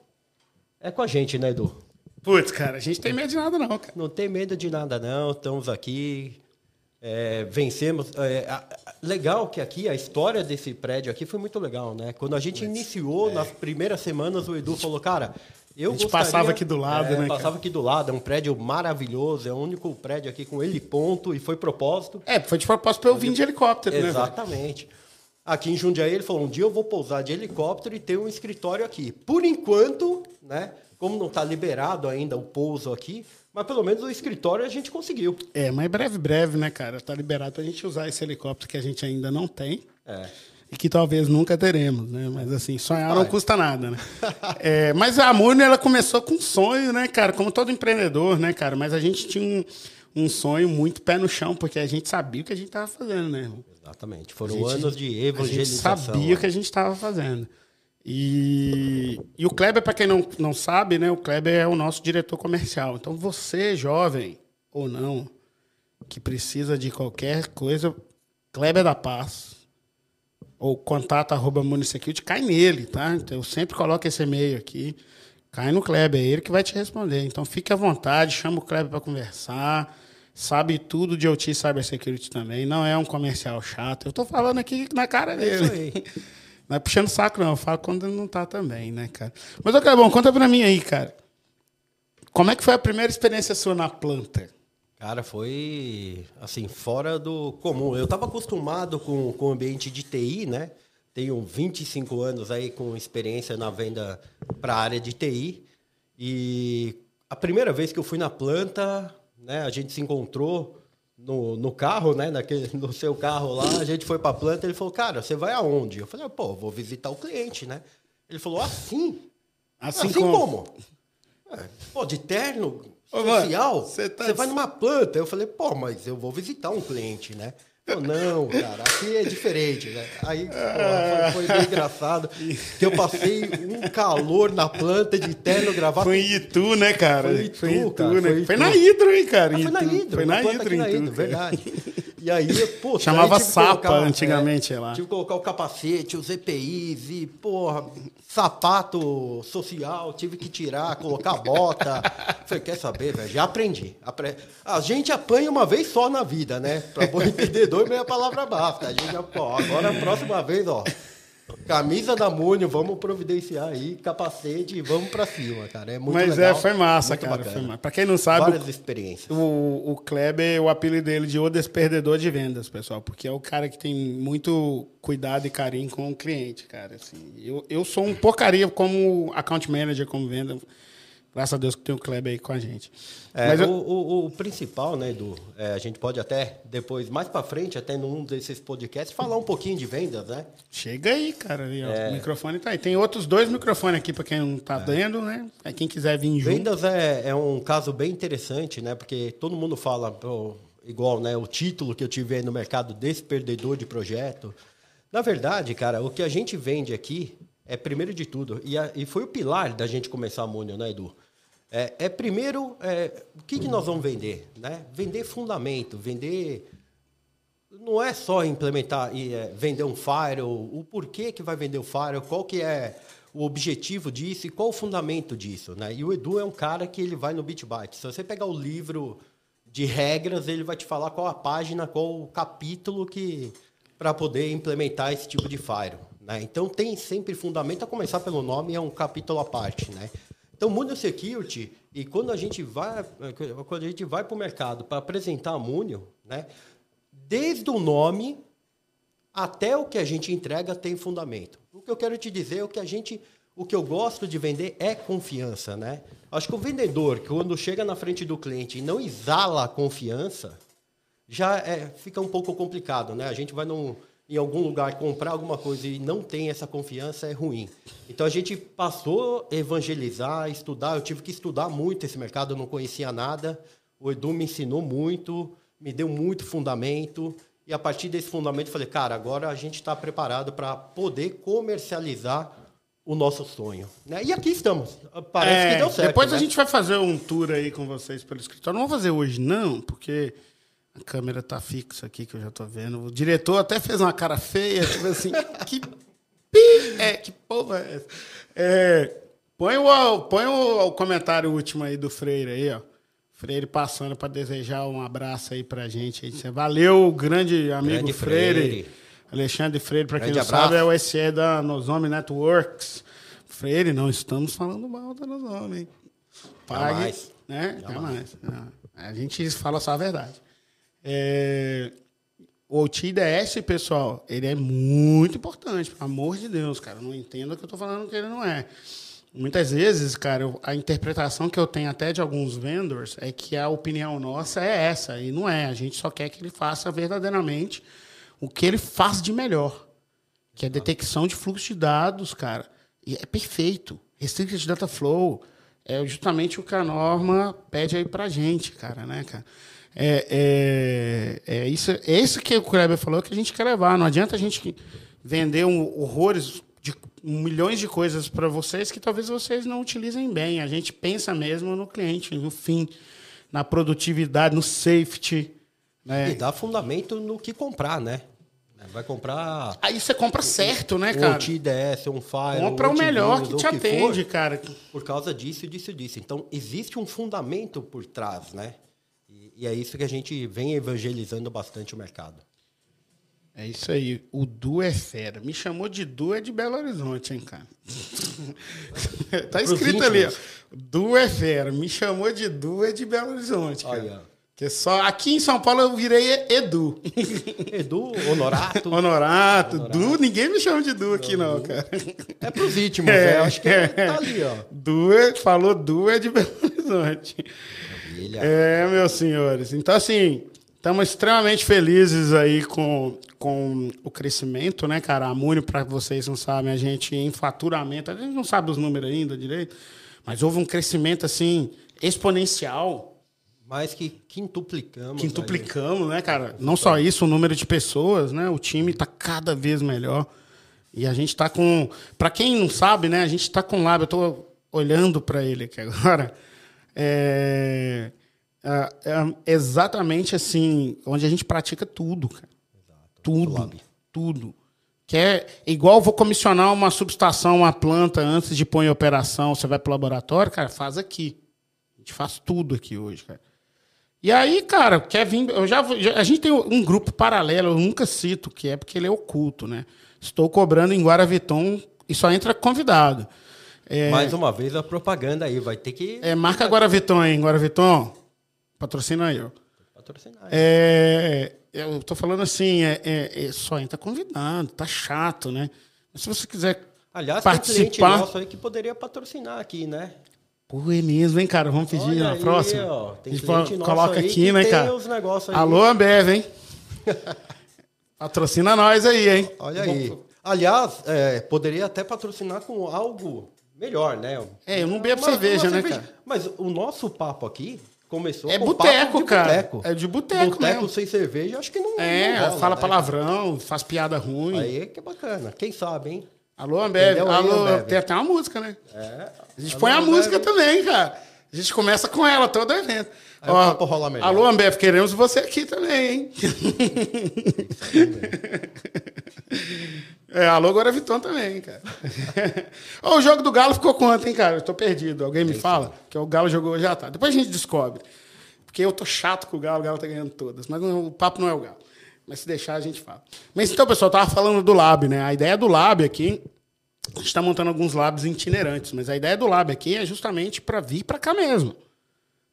é com a gente, né, Edu? Putz, cara, a gente tem medo de nada não, cara. Não tem medo de nada não, estamos aqui, é, vencemos. É, a, a, legal que aqui a história desse prédio aqui foi muito legal, né? Quando a gente iniciou, é. nas primeiras semanas, o Edu falou, cara, eu a gente gostaria, passava aqui do lado, é, né? Passava cara? aqui do lado, é um prédio maravilhoso, é o único prédio aqui com heliponto e foi propósito. É, foi de propósito para eu vir de helicóptero, né, Exatamente. Né, aqui em Jundiaí ele falou: um dia eu vou pousar de helicóptero e ter um escritório aqui. Por enquanto, né? Como não está liberado ainda o pouso aqui, mas pelo menos o escritório a gente conseguiu. É, mas breve, breve, né, cara? Está liberado para a gente usar esse helicóptero que a gente ainda não tem. É e que talvez nunca teremos, né? Mas assim, sonhar não custa nada, né? é, mas a Murna, ela começou com um sonho, né, cara? Como todo empreendedor, né, cara? Mas a gente tinha um, um sonho muito pé no chão, porque a gente sabia o que a gente estava fazendo, né? Exatamente. Foram gente, anos de evangelização. A gente sabia o que a gente estava fazendo. E, e o Kleber, para quem não, não sabe, né? O Kleber é o nosso diretor comercial. Então, você, jovem ou não, que precisa de qualquer coisa, Kleber da Paz, ou contato arroba Munisecurity, cai nele, tá? Então, eu sempre coloco esse e-mail aqui, cai no Kleber, é ele que vai te responder. Então fique à vontade, chama o Kleber para conversar, sabe tudo de OT Cybersecurity também, não é um comercial chato. Eu estou falando aqui na cara dele. É. Não é puxando saco, não. Eu falo quando ele não tá também, né, cara? Mas, ô, Clebão, conta para mim aí, cara. Como é que foi a primeira experiência sua na planta? Cara, foi assim, fora do comum. Eu estava acostumado com, com o ambiente de TI, né? Tenho 25 anos aí com experiência na venda para a área de TI. E a primeira vez que eu fui na planta, né, a gente se encontrou no, no carro, né, naquele, no seu carro lá, a gente foi para a planta, ele falou, cara, você vai aonde? Eu falei, pô, vou visitar o cliente, né? Ele falou, assim? Assim, assim como? como? É, pô, de terno, social, você tá... vai numa planta. Eu falei, pô, mas eu vou visitar um cliente, né? Eu, não, cara, aqui é diferente, né? Aí pô, foi, foi bem engraçado. Que eu passei um calor na planta de terno gravado. Foi em Itu, né, cara? Foi em Itu, foi, Itu, cara, né? foi, foi na Hidro, hein, cara? Ah, foi na Hidro. Foi na Hidro, na Hidro, verdade. E aí, pô, chamava Sapa colocar, antigamente é, lá. Tive que colocar o capacete, os EPIs e, porra, sapato social, tive que tirar, colocar bota. Falei, quer saber, velho? Já aprendi. A gente apanha uma vez só na vida, né? Pra bom entendedor, meia palavra basta. A gente, pô, agora a próxima vez, ó. Camisa da Múnio, vamos providenciar aí, capacete e vamos para cima, cara. É muito Mas é, legal, é, foi massa, cara. Foi massa. Pra quem não sabe. Várias experiências. O, o Kleber, o apelido dele de O Desperdedor de Vendas, pessoal, porque é o cara que tem muito cuidado e carinho com o cliente, cara. Assim, eu, eu sou um porcaria como account manager, como venda. Graças a Deus que tem o Kleber aí com a gente. É, Mas eu... o, o, o, principal, né, Edu? É, a gente pode até depois, mais para frente, até num desses podcasts, falar um pouquinho de vendas, né? Chega aí, cara. Aí, é... O microfone tá aí. Tem outros dois microfones aqui para quem não tá é. dando, né? É quem quiser vir junto. Vendas é, é um caso bem interessante, né? Porque todo mundo fala, igual, né? O título que eu tive aí no mercado, desperdedor de projeto. Na verdade, cara, o que a gente vende aqui é primeiro de tudo, e, a, e foi o pilar da gente começar a Múnio, né, Edu? É, é primeiro, é, o que, que nós vamos vender? Né? Vender fundamento, vender. Não é só implementar e é, vender um firewall, o porquê que vai vender o firewall, qual que é o objetivo disso e qual o fundamento disso. Né? E o Edu é um cara que ele vai no Bitbyte. Se você pegar o livro de regras, ele vai te falar qual a página, qual o capítulo que para poder implementar esse tipo de Fire. Né? Então tem sempre fundamento, a começar pelo nome, é um capítulo à parte. Né? Então, Munio Security, e quando a gente vai, quando a gente vai para o mercado para apresentar a Munio, né, desde o nome até o que a gente entrega tem fundamento. O que eu quero te dizer é o que a gente, o que eu gosto de vender é confiança, né? Acho que o vendedor, quando chega na frente do cliente e não exala a confiança, já é, fica um pouco complicado, né? A gente vai num, em algum lugar comprar alguma coisa e não tem essa confiança, é ruim. Então a gente passou a evangelizar, estudar. Eu tive que estudar muito esse mercado, eu não conhecia nada. O Edu me ensinou muito, me deu muito fundamento. E a partir desse fundamento, eu falei, cara, agora a gente está preparado para poder comercializar o nosso sonho. Né? E aqui estamos. Parece é, que deu certo. Depois né? a gente vai fazer um tour aí com vocês pelo escritório. Não vou fazer hoje, não, porque a câmera tá fixa aqui, que eu já tô vendo. O diretor até fez uma cara feia, tipo assim, que é, que porra é essa? É, põe o, põe o, o, comentário último aí do Freire aí, ó. Freire passando para desejar um abraço aí pra gente. Aí. Valeu, grande amigo grande Freire. Freire. Alexandre Freire, para quem não abraço. sabe, é o SE da Nozome Networks. Freire, não estamos falando mal da Nozome? Pague, Jamais. né? Jamais. Jamais. A gente fala só a verdade. É, o TIDS, pessoal, ele é muito importante, pelo amor de Deus, cara. Não entenda que eu estou falando que ele não é. Muitas vezes, cara, a interpretação que eu tenho até de alguns vendors é que a opinião nossa é essa, e não é. A gente só quer que ele faça verdadeiramente o que ele faz de melhor, que é detecção de fluxo de dados, cara. E é perfeito. Restricted Data Flow é justamente o que a norma pede aí pra gente, cara, né, cara? É, é, é, isso, é isso que o Kleber falou que a gente quer levar. Não adianta a gente vender um, horrores de milhões de coisas para vocês que talvez vocês não utilizem bem. A gente pensa mesmo no cliente, no fim, na produtividade, no safety. Né? E dá fundamento no que comprar, né? Vai comprar. Aí você compra certo, né, cara? Um TDS, um Fire. Compra um o melhor que te que atende, for, cara. Por causa disso, disso, disso. Então, existe um fundamento por trás, né? E é isso que a gente vem evangelizando bastante o mercado. É isso aí. O Du é fera. Me chamou de Du é de Belo Horizonte, hein, cara? tá escrito ali, ó. Du é fera. Me chamou de Du é de Belo Horizonte, cara. Olha. Que só aqui em São Paulo eu virei Edu. Edu, Honorato. Honorato, Du, ninguém me chama de Du aqui não, cara. É pros íntimos, é, é acho que é, tá ali, ó. Du, é, falou Du é de Belo Horizonte. Maravilha. É, meus senhores. Então, assim, estamos extremamente felizes aí com, com o crescimento, né, cara? A Múnio, para vocês não sabem, a gente em faturamento, a gente não sabe os números ainda direito, mas houve um crescimento, assim, exponencial. Mais que quintuplicamos. Quintuplicamos, né, cara? Não só isso, o número de pessoas, né? O time está cada vez melhor. E a gente está com. Para quem não sabe, né? A gente está com lábio. Eu estou olhando para ele aqui agora é, é, é, exatamente assim, onde a gente pratica tudo, cara. Exato. Tudo, tudo. Que é igual vou comissionar uma subestação, uma planta antes de pôr em operação, você vai para o laboratório, cara, faz aqui. A gente faz tudo aqui hoje, cara. E aí, cara, quer vir. Eu já, já, a gente tem um grupo paralelo, eu nunca cito, que é porque ele é oculto, né? Estou cobrando em Guaraviton e só entra convidado. É, Mais uma vez a propaganda aí, vai ter que. É, marca agora Viton aí, agora Viton. Patrocina aí, ó. Patrocina aí. É, eu tô falando assim, é, é, é só entra convidado, tá chato, né? Mas se você quiser Aliás, participar... tem cliente nosso aí que poderia patrocinar aqui, né? Pô, é mesmo, hein, cara? Vamos pedir Olha na aí, próxima. Ó, tem cliente coloca aqui, né, cara? Alô, Ambev, hein? Patrocina nós aí, hein? Olha aí. Aliás, é, poderia até patrocinar com algo melhor, né? É, eu não bebo cerveja, né, cerveja. cara? Mas o nosso papo aqui começou é com boteco, cara. Boteco. É de boteco, Boteco sem cerveja, acho que não. É, não rola, fala né, palavrão, cara? faz piada ruim. Aí é que é bacana. Quem sabe, hein? Alô, Ambev. Alô, Ambev. tem até uma música, né? É. A gente Alô, põe a Ambev. música também, cara. A gente começa com ela todo evento. Aí Ó, o papo rola melhor. Alô, Ambev, queremos você aqui também, hein? É, alô agora é Vitão também, cara. oh, o jogo do Galo ficou quanto, hein, cara? Eu tô perdido. Alguém me fala? Que o Galo jogou já tá. Depois a gente descobre. Porque eu tô chato com o Galo, o Galo tá ganhando todas. Mas não, o papo não é o Galo. Mas se deixar, a gente fala. Mas então, pessoal, eu tava falando do Lab, né? A ideia do Lab aqui, a gente está montando alguns labs itinerantes, mas a ideia do Lab aqui é justamente para vir para cá mesmo.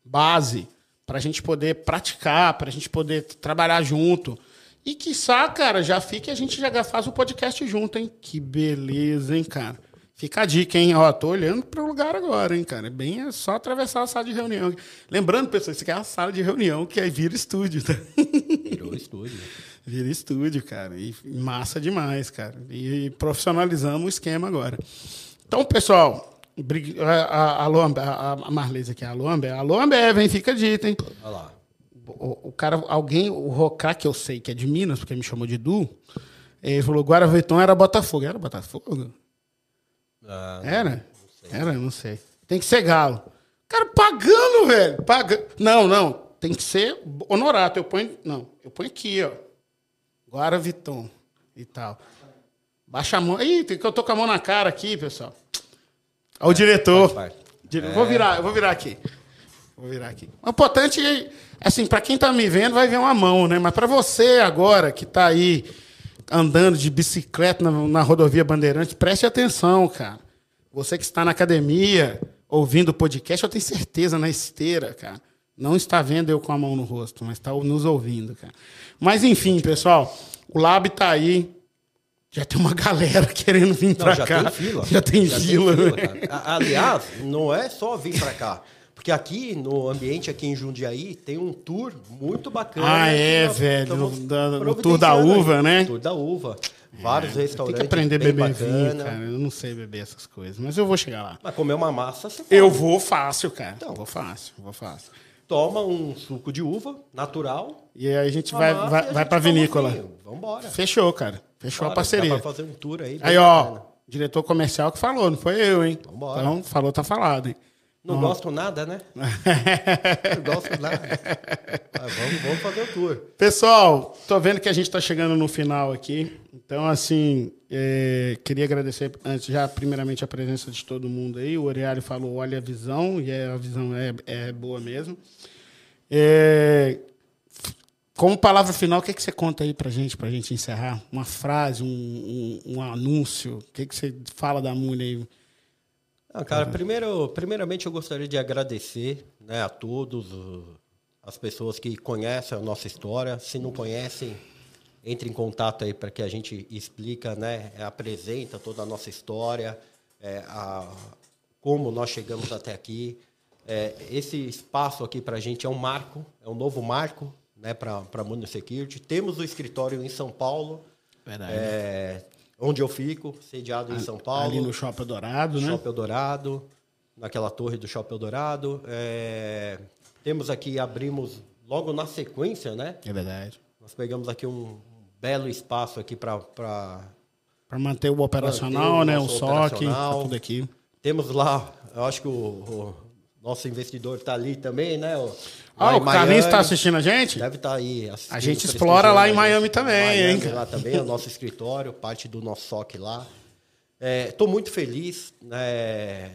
Base, para a gente poder praticar, para a gente poder trabalhar junto. E quiçá, cara, já fique a gente já faz o podcast junto, hein? Que beleza, hein, cara? Fica a dica, hein? Ó, tô olhando para o lugar agora, hein, cara? É bem é só atravessar a sala de reunião. Lembrando, pessoal, isso aqui é a sala de reunião que aí vira estúdio, tá? Virou estúdio. Vira estúdio, cara. E massa demais, cara. E profissionalizamos o esquema agora. Então, pessoal, alô, a Marlese aqui, alô, Amber. Alô, Amber, vem, fica dito, hein? Olha lá. O, o, cara, alguém, o Rocá, que eu sei que é de Minas, porque me chamou de Du, ele falou: Guaravetão era Botafogo. Era Botafogo? Ah, Era? Não Era? Não sei. Tem que ser galo. Cara, pagando, velho. Pagando. Não, não. Tem que ser honorato. Eu ponho. Não, eu ponho aqui, ó. Guara Viton e tal. Baixa a mão. Ih, que eu tô com a mão na cara aqui, pessoal. Olha o diretor. É. Vou virar, vou virar aqui. Vou virar aqui. O importante é, assim, para quem tá me vendo, vai ver uma mão, né? Mas para você agora que tá aí andando de bicicleta na, na rodovia Bandeirante, preste atenção, cara. Você que está na academia, ouvindo o podcast, eu tenho certeza na esteira, cara. Não está vendo eu com a mão no rosto, mas está nos ouvindo, cara. Mas enfim, pessoal, o Lab está aí. Já tem uma galera querendo vir para cá. Já tem fila. Já tem já fila. Tem fila né? Aliás, não é só vir para cá. Porque aqui, no ambiente aqui em Jundiaí, tem um tour muito bacana. Ah, é, velho. No, tour da uva, aí. né? Tour da uva. Vários é, restaurantes. Tem que aprender a beber vinho, cara. Eu não sei beber essas coisas, mas eu vou chegar lá. Mas comer uma massa, você pode. Eu vou fácil, cara. Então, vou fácil, vou fácil. Toma um suco de uva natural. E aí a gente vai, vai, vai pra vinícola. Vamos embora. Fechou, cara. Fechou Bora, a parceria. Dá pra fazer um tour aí. Aí, ó, bacana. diretor comercial que falou, não foi eu, hein? Vambora. Então, falou, tá falado, hein? Não gosto nada, né? não gosto nada. Mas vamos, vamos fazer o tour. Pessoal, tô vendo que a gente está chegando no final aqui. Então, assim, é, queria agradecer antes já, primeiramente, a presença de todo mundo aí. O Oreário falou, olha a visão, e é, a visão é, é boa mesmo. É, como palavra final, o que, é que você conta aí pra gente, pra gente encerrar? Uma frase, um, um, um anúncio? O que, é que você fala da mulher aí? Não, cara, uhum. primeiro, primeiramente eu gostaria de agradecer né, a todos, as pessoas que conhecem a nossa história. Se não conhecem, entre em contato aí para que a gente explica, né, apresenta toda a nossa história, é, a, como nós chegamos até aqui. É, esse espaço aqui para a gente é um marco, é um novo marco né, para a Mundo Security. Temos o escritório em São Paulo. Verdade. É, onde eu fico, sediado em São Paulo. Ali no Shopping Eldorado, né? Shopping Eldorado, naquela torre do Shopping Eldorado. É, temos aqui, abrimos logo na sequência, né? É verdade. Nós pegamos aqui um belo espaço aqui para... Para manter o operacional, manter o né? O SOC, tá tudo aqui. Temos lá, eu acho que o, o nosso investidor está ali também, né? O, ah, o Carlinhos está assistindo a gente? Deve estar tá aí. A gente explora lá em Miami também, Miami, hein? Lá também, é o nosso escritório, parte do nosso SOC lá. Estou é, muito feliz né,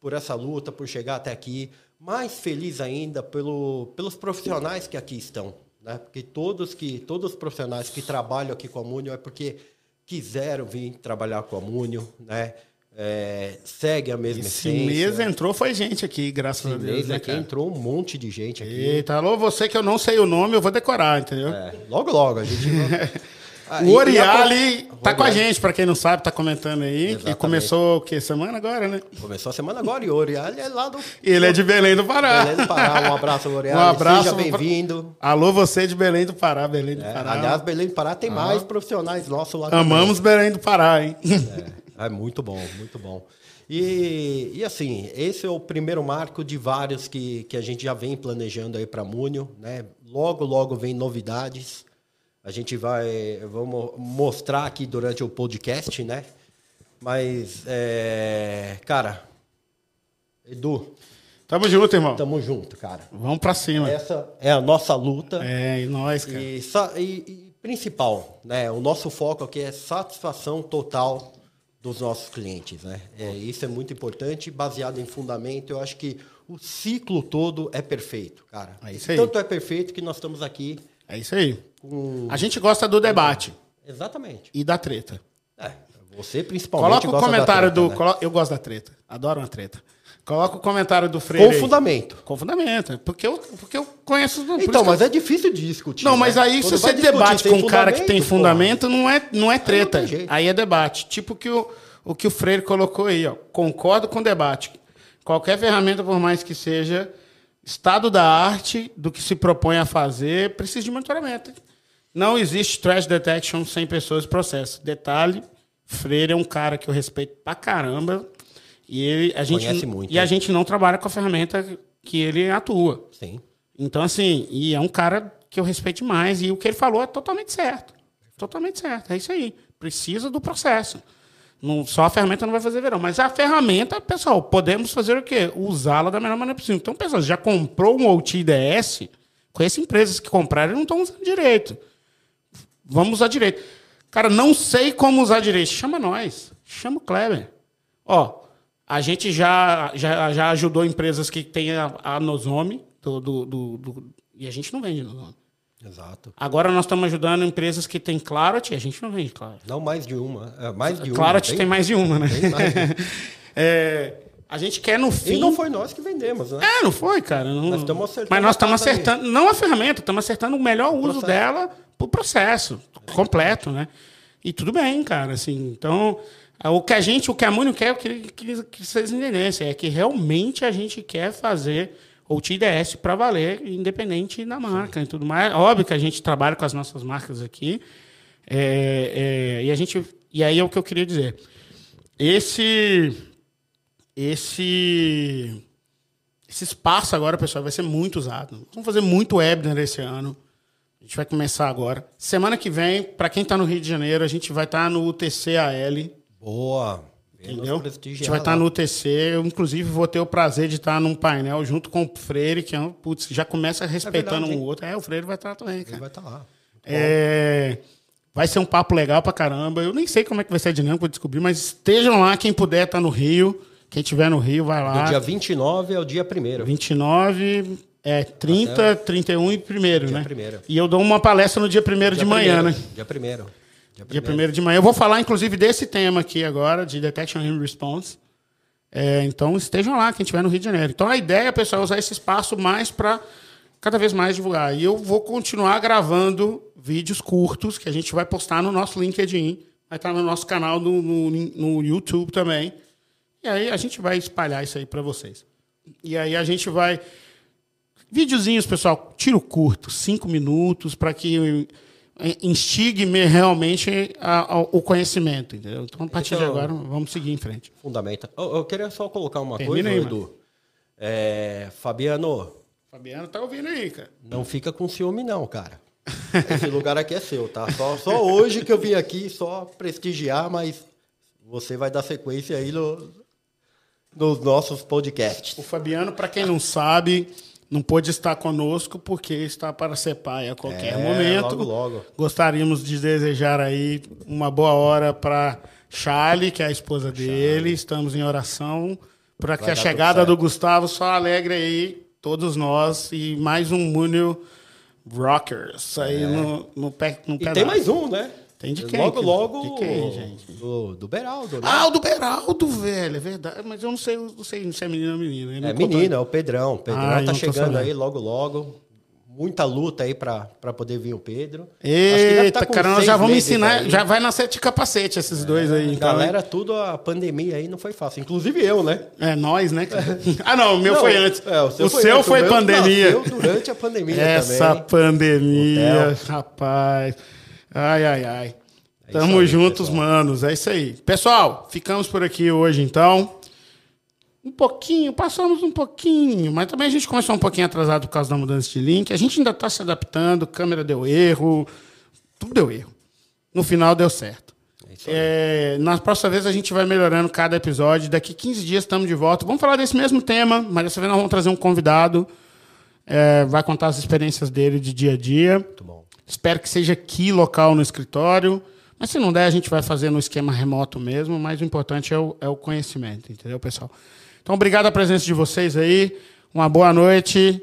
por essa luta, por chegar até aqui. Mais feliz ainda pelo, pelos profissionais que aqui estão. Né? Porque todos, que, todos os profissionais que trabalham aqui com a Múnio é porque quiseram vir trabalhar com a Múnio, né? É, segue a mesma Esse essência. mês entrou foi gente aqui, graças Esse a Deus. Mês né, aqui entrou um monte de gente aqui. Eita, alô, você que eu não sei o nome, eu vou decorar, entendeu? É, logo, logo, a gente... Ah, o Oriali tá com a gente, para quem não sabe, tá comentando aí. Exatamente. E começou o quê? Semana agora, né? Começou a semana agora e o Oriali é lá do. Ele é de Belém do Pará. Belém do Pará. Um abraço, Oriali. Um abraço. Seja bem-vindo. Alô, você de Belém do Pará, Belém do é, Pará. Aliás, Belém do Pará tem ah. mais profissionais nossos lá. Amamos. Belém do Pará, hein? É, é muito bom, muito bom. E, e assim, esse é o primeiro marco de vários que, que a gente já vem planejando aí para Múnio, né? Logo, logo vem novidades. A gente vai, vamos mostrar aqui durante o podcast, né? Mas, é, cara, Edu. Tamo junto, irmão. Tamo junto, cara. Vamos para cima. Essa é a nossa luta. É, e nós, cara. E, e, e principal, né? O nosso foco aqui é satisfação total dos nossos clientes. Né? É, isso é muito importante, baseado em fundamento. Eu acho que o ciclo todo é perfeito, cara. É isso aí. Tanto é perfeito que nós estamos aqui É isso aí. com. A gente gosta do debate Exatamente. e da treta. É, você principalmente. Coloca o comentário treta, do. né? Eu gosto da treta. Adoro uma treta. Coloca o comentário do Freire. Com aí. fundamento. Com fundamento. Porque eu, porque eu conheço. Então, que mas é difícil de discutir. Não, mas né? aí Quando se você debate com um cara que tem porra, fundamento, não é, não é treta. tem jeito. Aí é debate. Tipo que o, o que o Freire colocou aí, ó. Concordo com o debate. Qualquer ferramenta, por mais que seja, estado da arte, do que se propõe a fazer, precisa de monitoramento. Não existe trash detection sem pessoas e processo. Detalhe, Freire é um cara que eu respeito pra caramba. E ele, a gente, Conhece muito, e a né? gente não trabalha com a ferramenta que ele atua. Sim. Então, assim, e é um cara que eu respeito mais. E o que ele falou é totalmente certo. Totalmente certo. É isso aí. Precisa do processo. Não, só a ferramenta não vai fazer verão. Mas a ferramenta, pessoal, podemos fazer o quê? Usá-la da melhor maneira possível. Então, pessoal, já comprou um OT IDS? Conheço empresas que compraram e não estão usando direito. Vamos usar direito. Cara, não sei como usar direito. Chama nós. Chama o Kleber. Ó, a gente já, já, já ajudou empresas que têm a, a Nosome, do, do, do- e a gente não vende Nosome. Exato. Agora nós estamos ajudando empresas que têm Clarity, e a gente não vende Clarity. Não mais de uma. É, mais de uma. Clarity bem- tem mais de uma, né? bem mais de uma. É, a gente quer no fim... E não foi nós que vendemos, né? É, não foi, cara. Não... Nós estamos acertando Mas nós estamos casa aí. acertando, não a ferramenta, estamos acertando o melhor uso processo. dela pro processo completo, né? E tudo bem, cara, assim. Então, o que a gente, o que a Múnio quer, eu queria que, vocês entendessem, é que realmente a gente quer fazer o TDS para valer, independente da marca e tudo mais. Óbvio que a gente trabalha com as nossas marcas aqui. é, é, e a gente. E aí é o que eu queria dizer. Esse. Esse. Esse espaço agora, pessoal, vai ser muito usado. Vamos fazer muito webinar esse ano. A gente vai começar agora. Semana que vem, para quem está no Rio de Janeiro, a gente vai estar no UTC-AL. Boa. Entendeu? A gente vai estar lá. no UTC. Eu, inclusive, vou ter o prazer de estar num painel junto com o Freire, que é um, putz, já começa respeitando verdade, um hein? outro. É, o Freire vai estar também, Ele cara. vai estar lá. É, vai ser um papo legal pra caramba. Eu nem sei como é que vai ser a dinâmica, vou descobrir, mas estejam lá, quem puder estar no Rio. Quem estiver no Rio, vai lá. Do dia 29 ao dia 1 29, é 30, 31 e 1 né? primeiro. E eu dou uma palestra no dia 1 de manhã, né? Dia 1 Dia Dia primeiro. 1 de manhã. Eu vou falar, inclusive, desse tema aqui agora, de Detection and Response. É, então, estejam lá, quem estiver no Rio de Janeiro. Então, a ideia, pessoal, é usar esse espaço mais para cada vez mais divulgar. E eu vou continuar gravando vídeos curtos que a gente vai postar no nosso LinkedIn. Vai estar no nosso canal no, no, no YouTube também. E aí a gente vai espalhar isso aí para vocês. E aí a gente vai. Videozinhos, pessoal, tiro curto, cinco minutos, para que eh, instigue me- realmente a- a- o conhecimento, entendeu? Então, a partir de Então- agora, vamos seguir em frente. Fundamenta. Eu, eu queria só colocar uma Termina coisa, aí, Edu. É, Fabiano, Fabiano tá ouvindo aí, cara. não fica com ciúme não, cara. Esse lugar aqui é seu, tá? Só, só hoje que eu vim aqui, só prestigiar, mas você vai dar sequência aí no, nos nossos podcasts. O Fabiano, para quem não sabe, não pôde estar conosco porque está para ser pai a qualquer É, momento. logo, logo. Gostaríamos de desejar aí uma boa hora para Charlie, que é a esposa dele. Estamos em oração para que a chegada do Gustavo só alegre aí todos nós e mais um Múnio Rockers aí no, no pé no É. E pedaço. tem mais um, né? Tem de quem? Logo, logo. De quem, gente? Do, do Beraldo, né? Ah, o do Beraldo, velho, é verdade. Mas eu não sei, não sei se é menino ou menina. É contou. menino, é o Pedrão. O Pedrão Ah, tá tô chegando aí logo, logo. Muita luta aí pra, pra poder vir o Pedro. Eita, tá cara, nós já vamos ensinar. aí. Já vai nascer de capacete esses dois aí. Então, Galera, tudo a pandemia aí não foi fácil. Inclusive eu, né? É nós, né? Ah, não, o meu Não, foi antes. é, o seu, antes, foi meu pandemia. nasceu durante a pandemia Essa também. pandemia, rapaz. Ai, ai, ai. É Tamo aí, juntos, pessoal. manos. É isso aí. Pessoal, ficamos por aqui hoje, então. Um pouquinho, passamos um pouquinho, mas também a gente começou um pouquinho atrasado por causa da mudança de link. A gente ainda está se adaptando, câmera deu erro, tudo deu erro. No final deu certo. É. É, na próxima vez a gente vai melhorando cada episódio. Daqui 15 dias estamos de volta. Vamos falar desse mesmo tema, mas dessa vez nós vamos trazer um convidado. É, vai contar as experiências dele de dia a dia. Muito bom. Espero que seja aqui local no escritório. Mas se não der, a gente vai fazer no esquema remoto mesmo. Mas o importante é o, é o conhecimento, entendeu, pessoal? Então, obrigado a presença de vocês aí. Uma boa noite.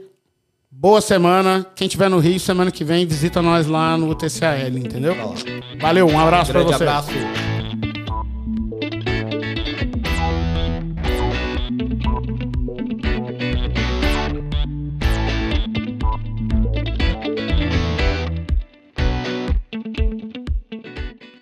Boa semana. Quem tiver no Rio, semana que vem, visita nós lá no TCAL, entendeu? Valeu, um abraço para Grande você. abraço.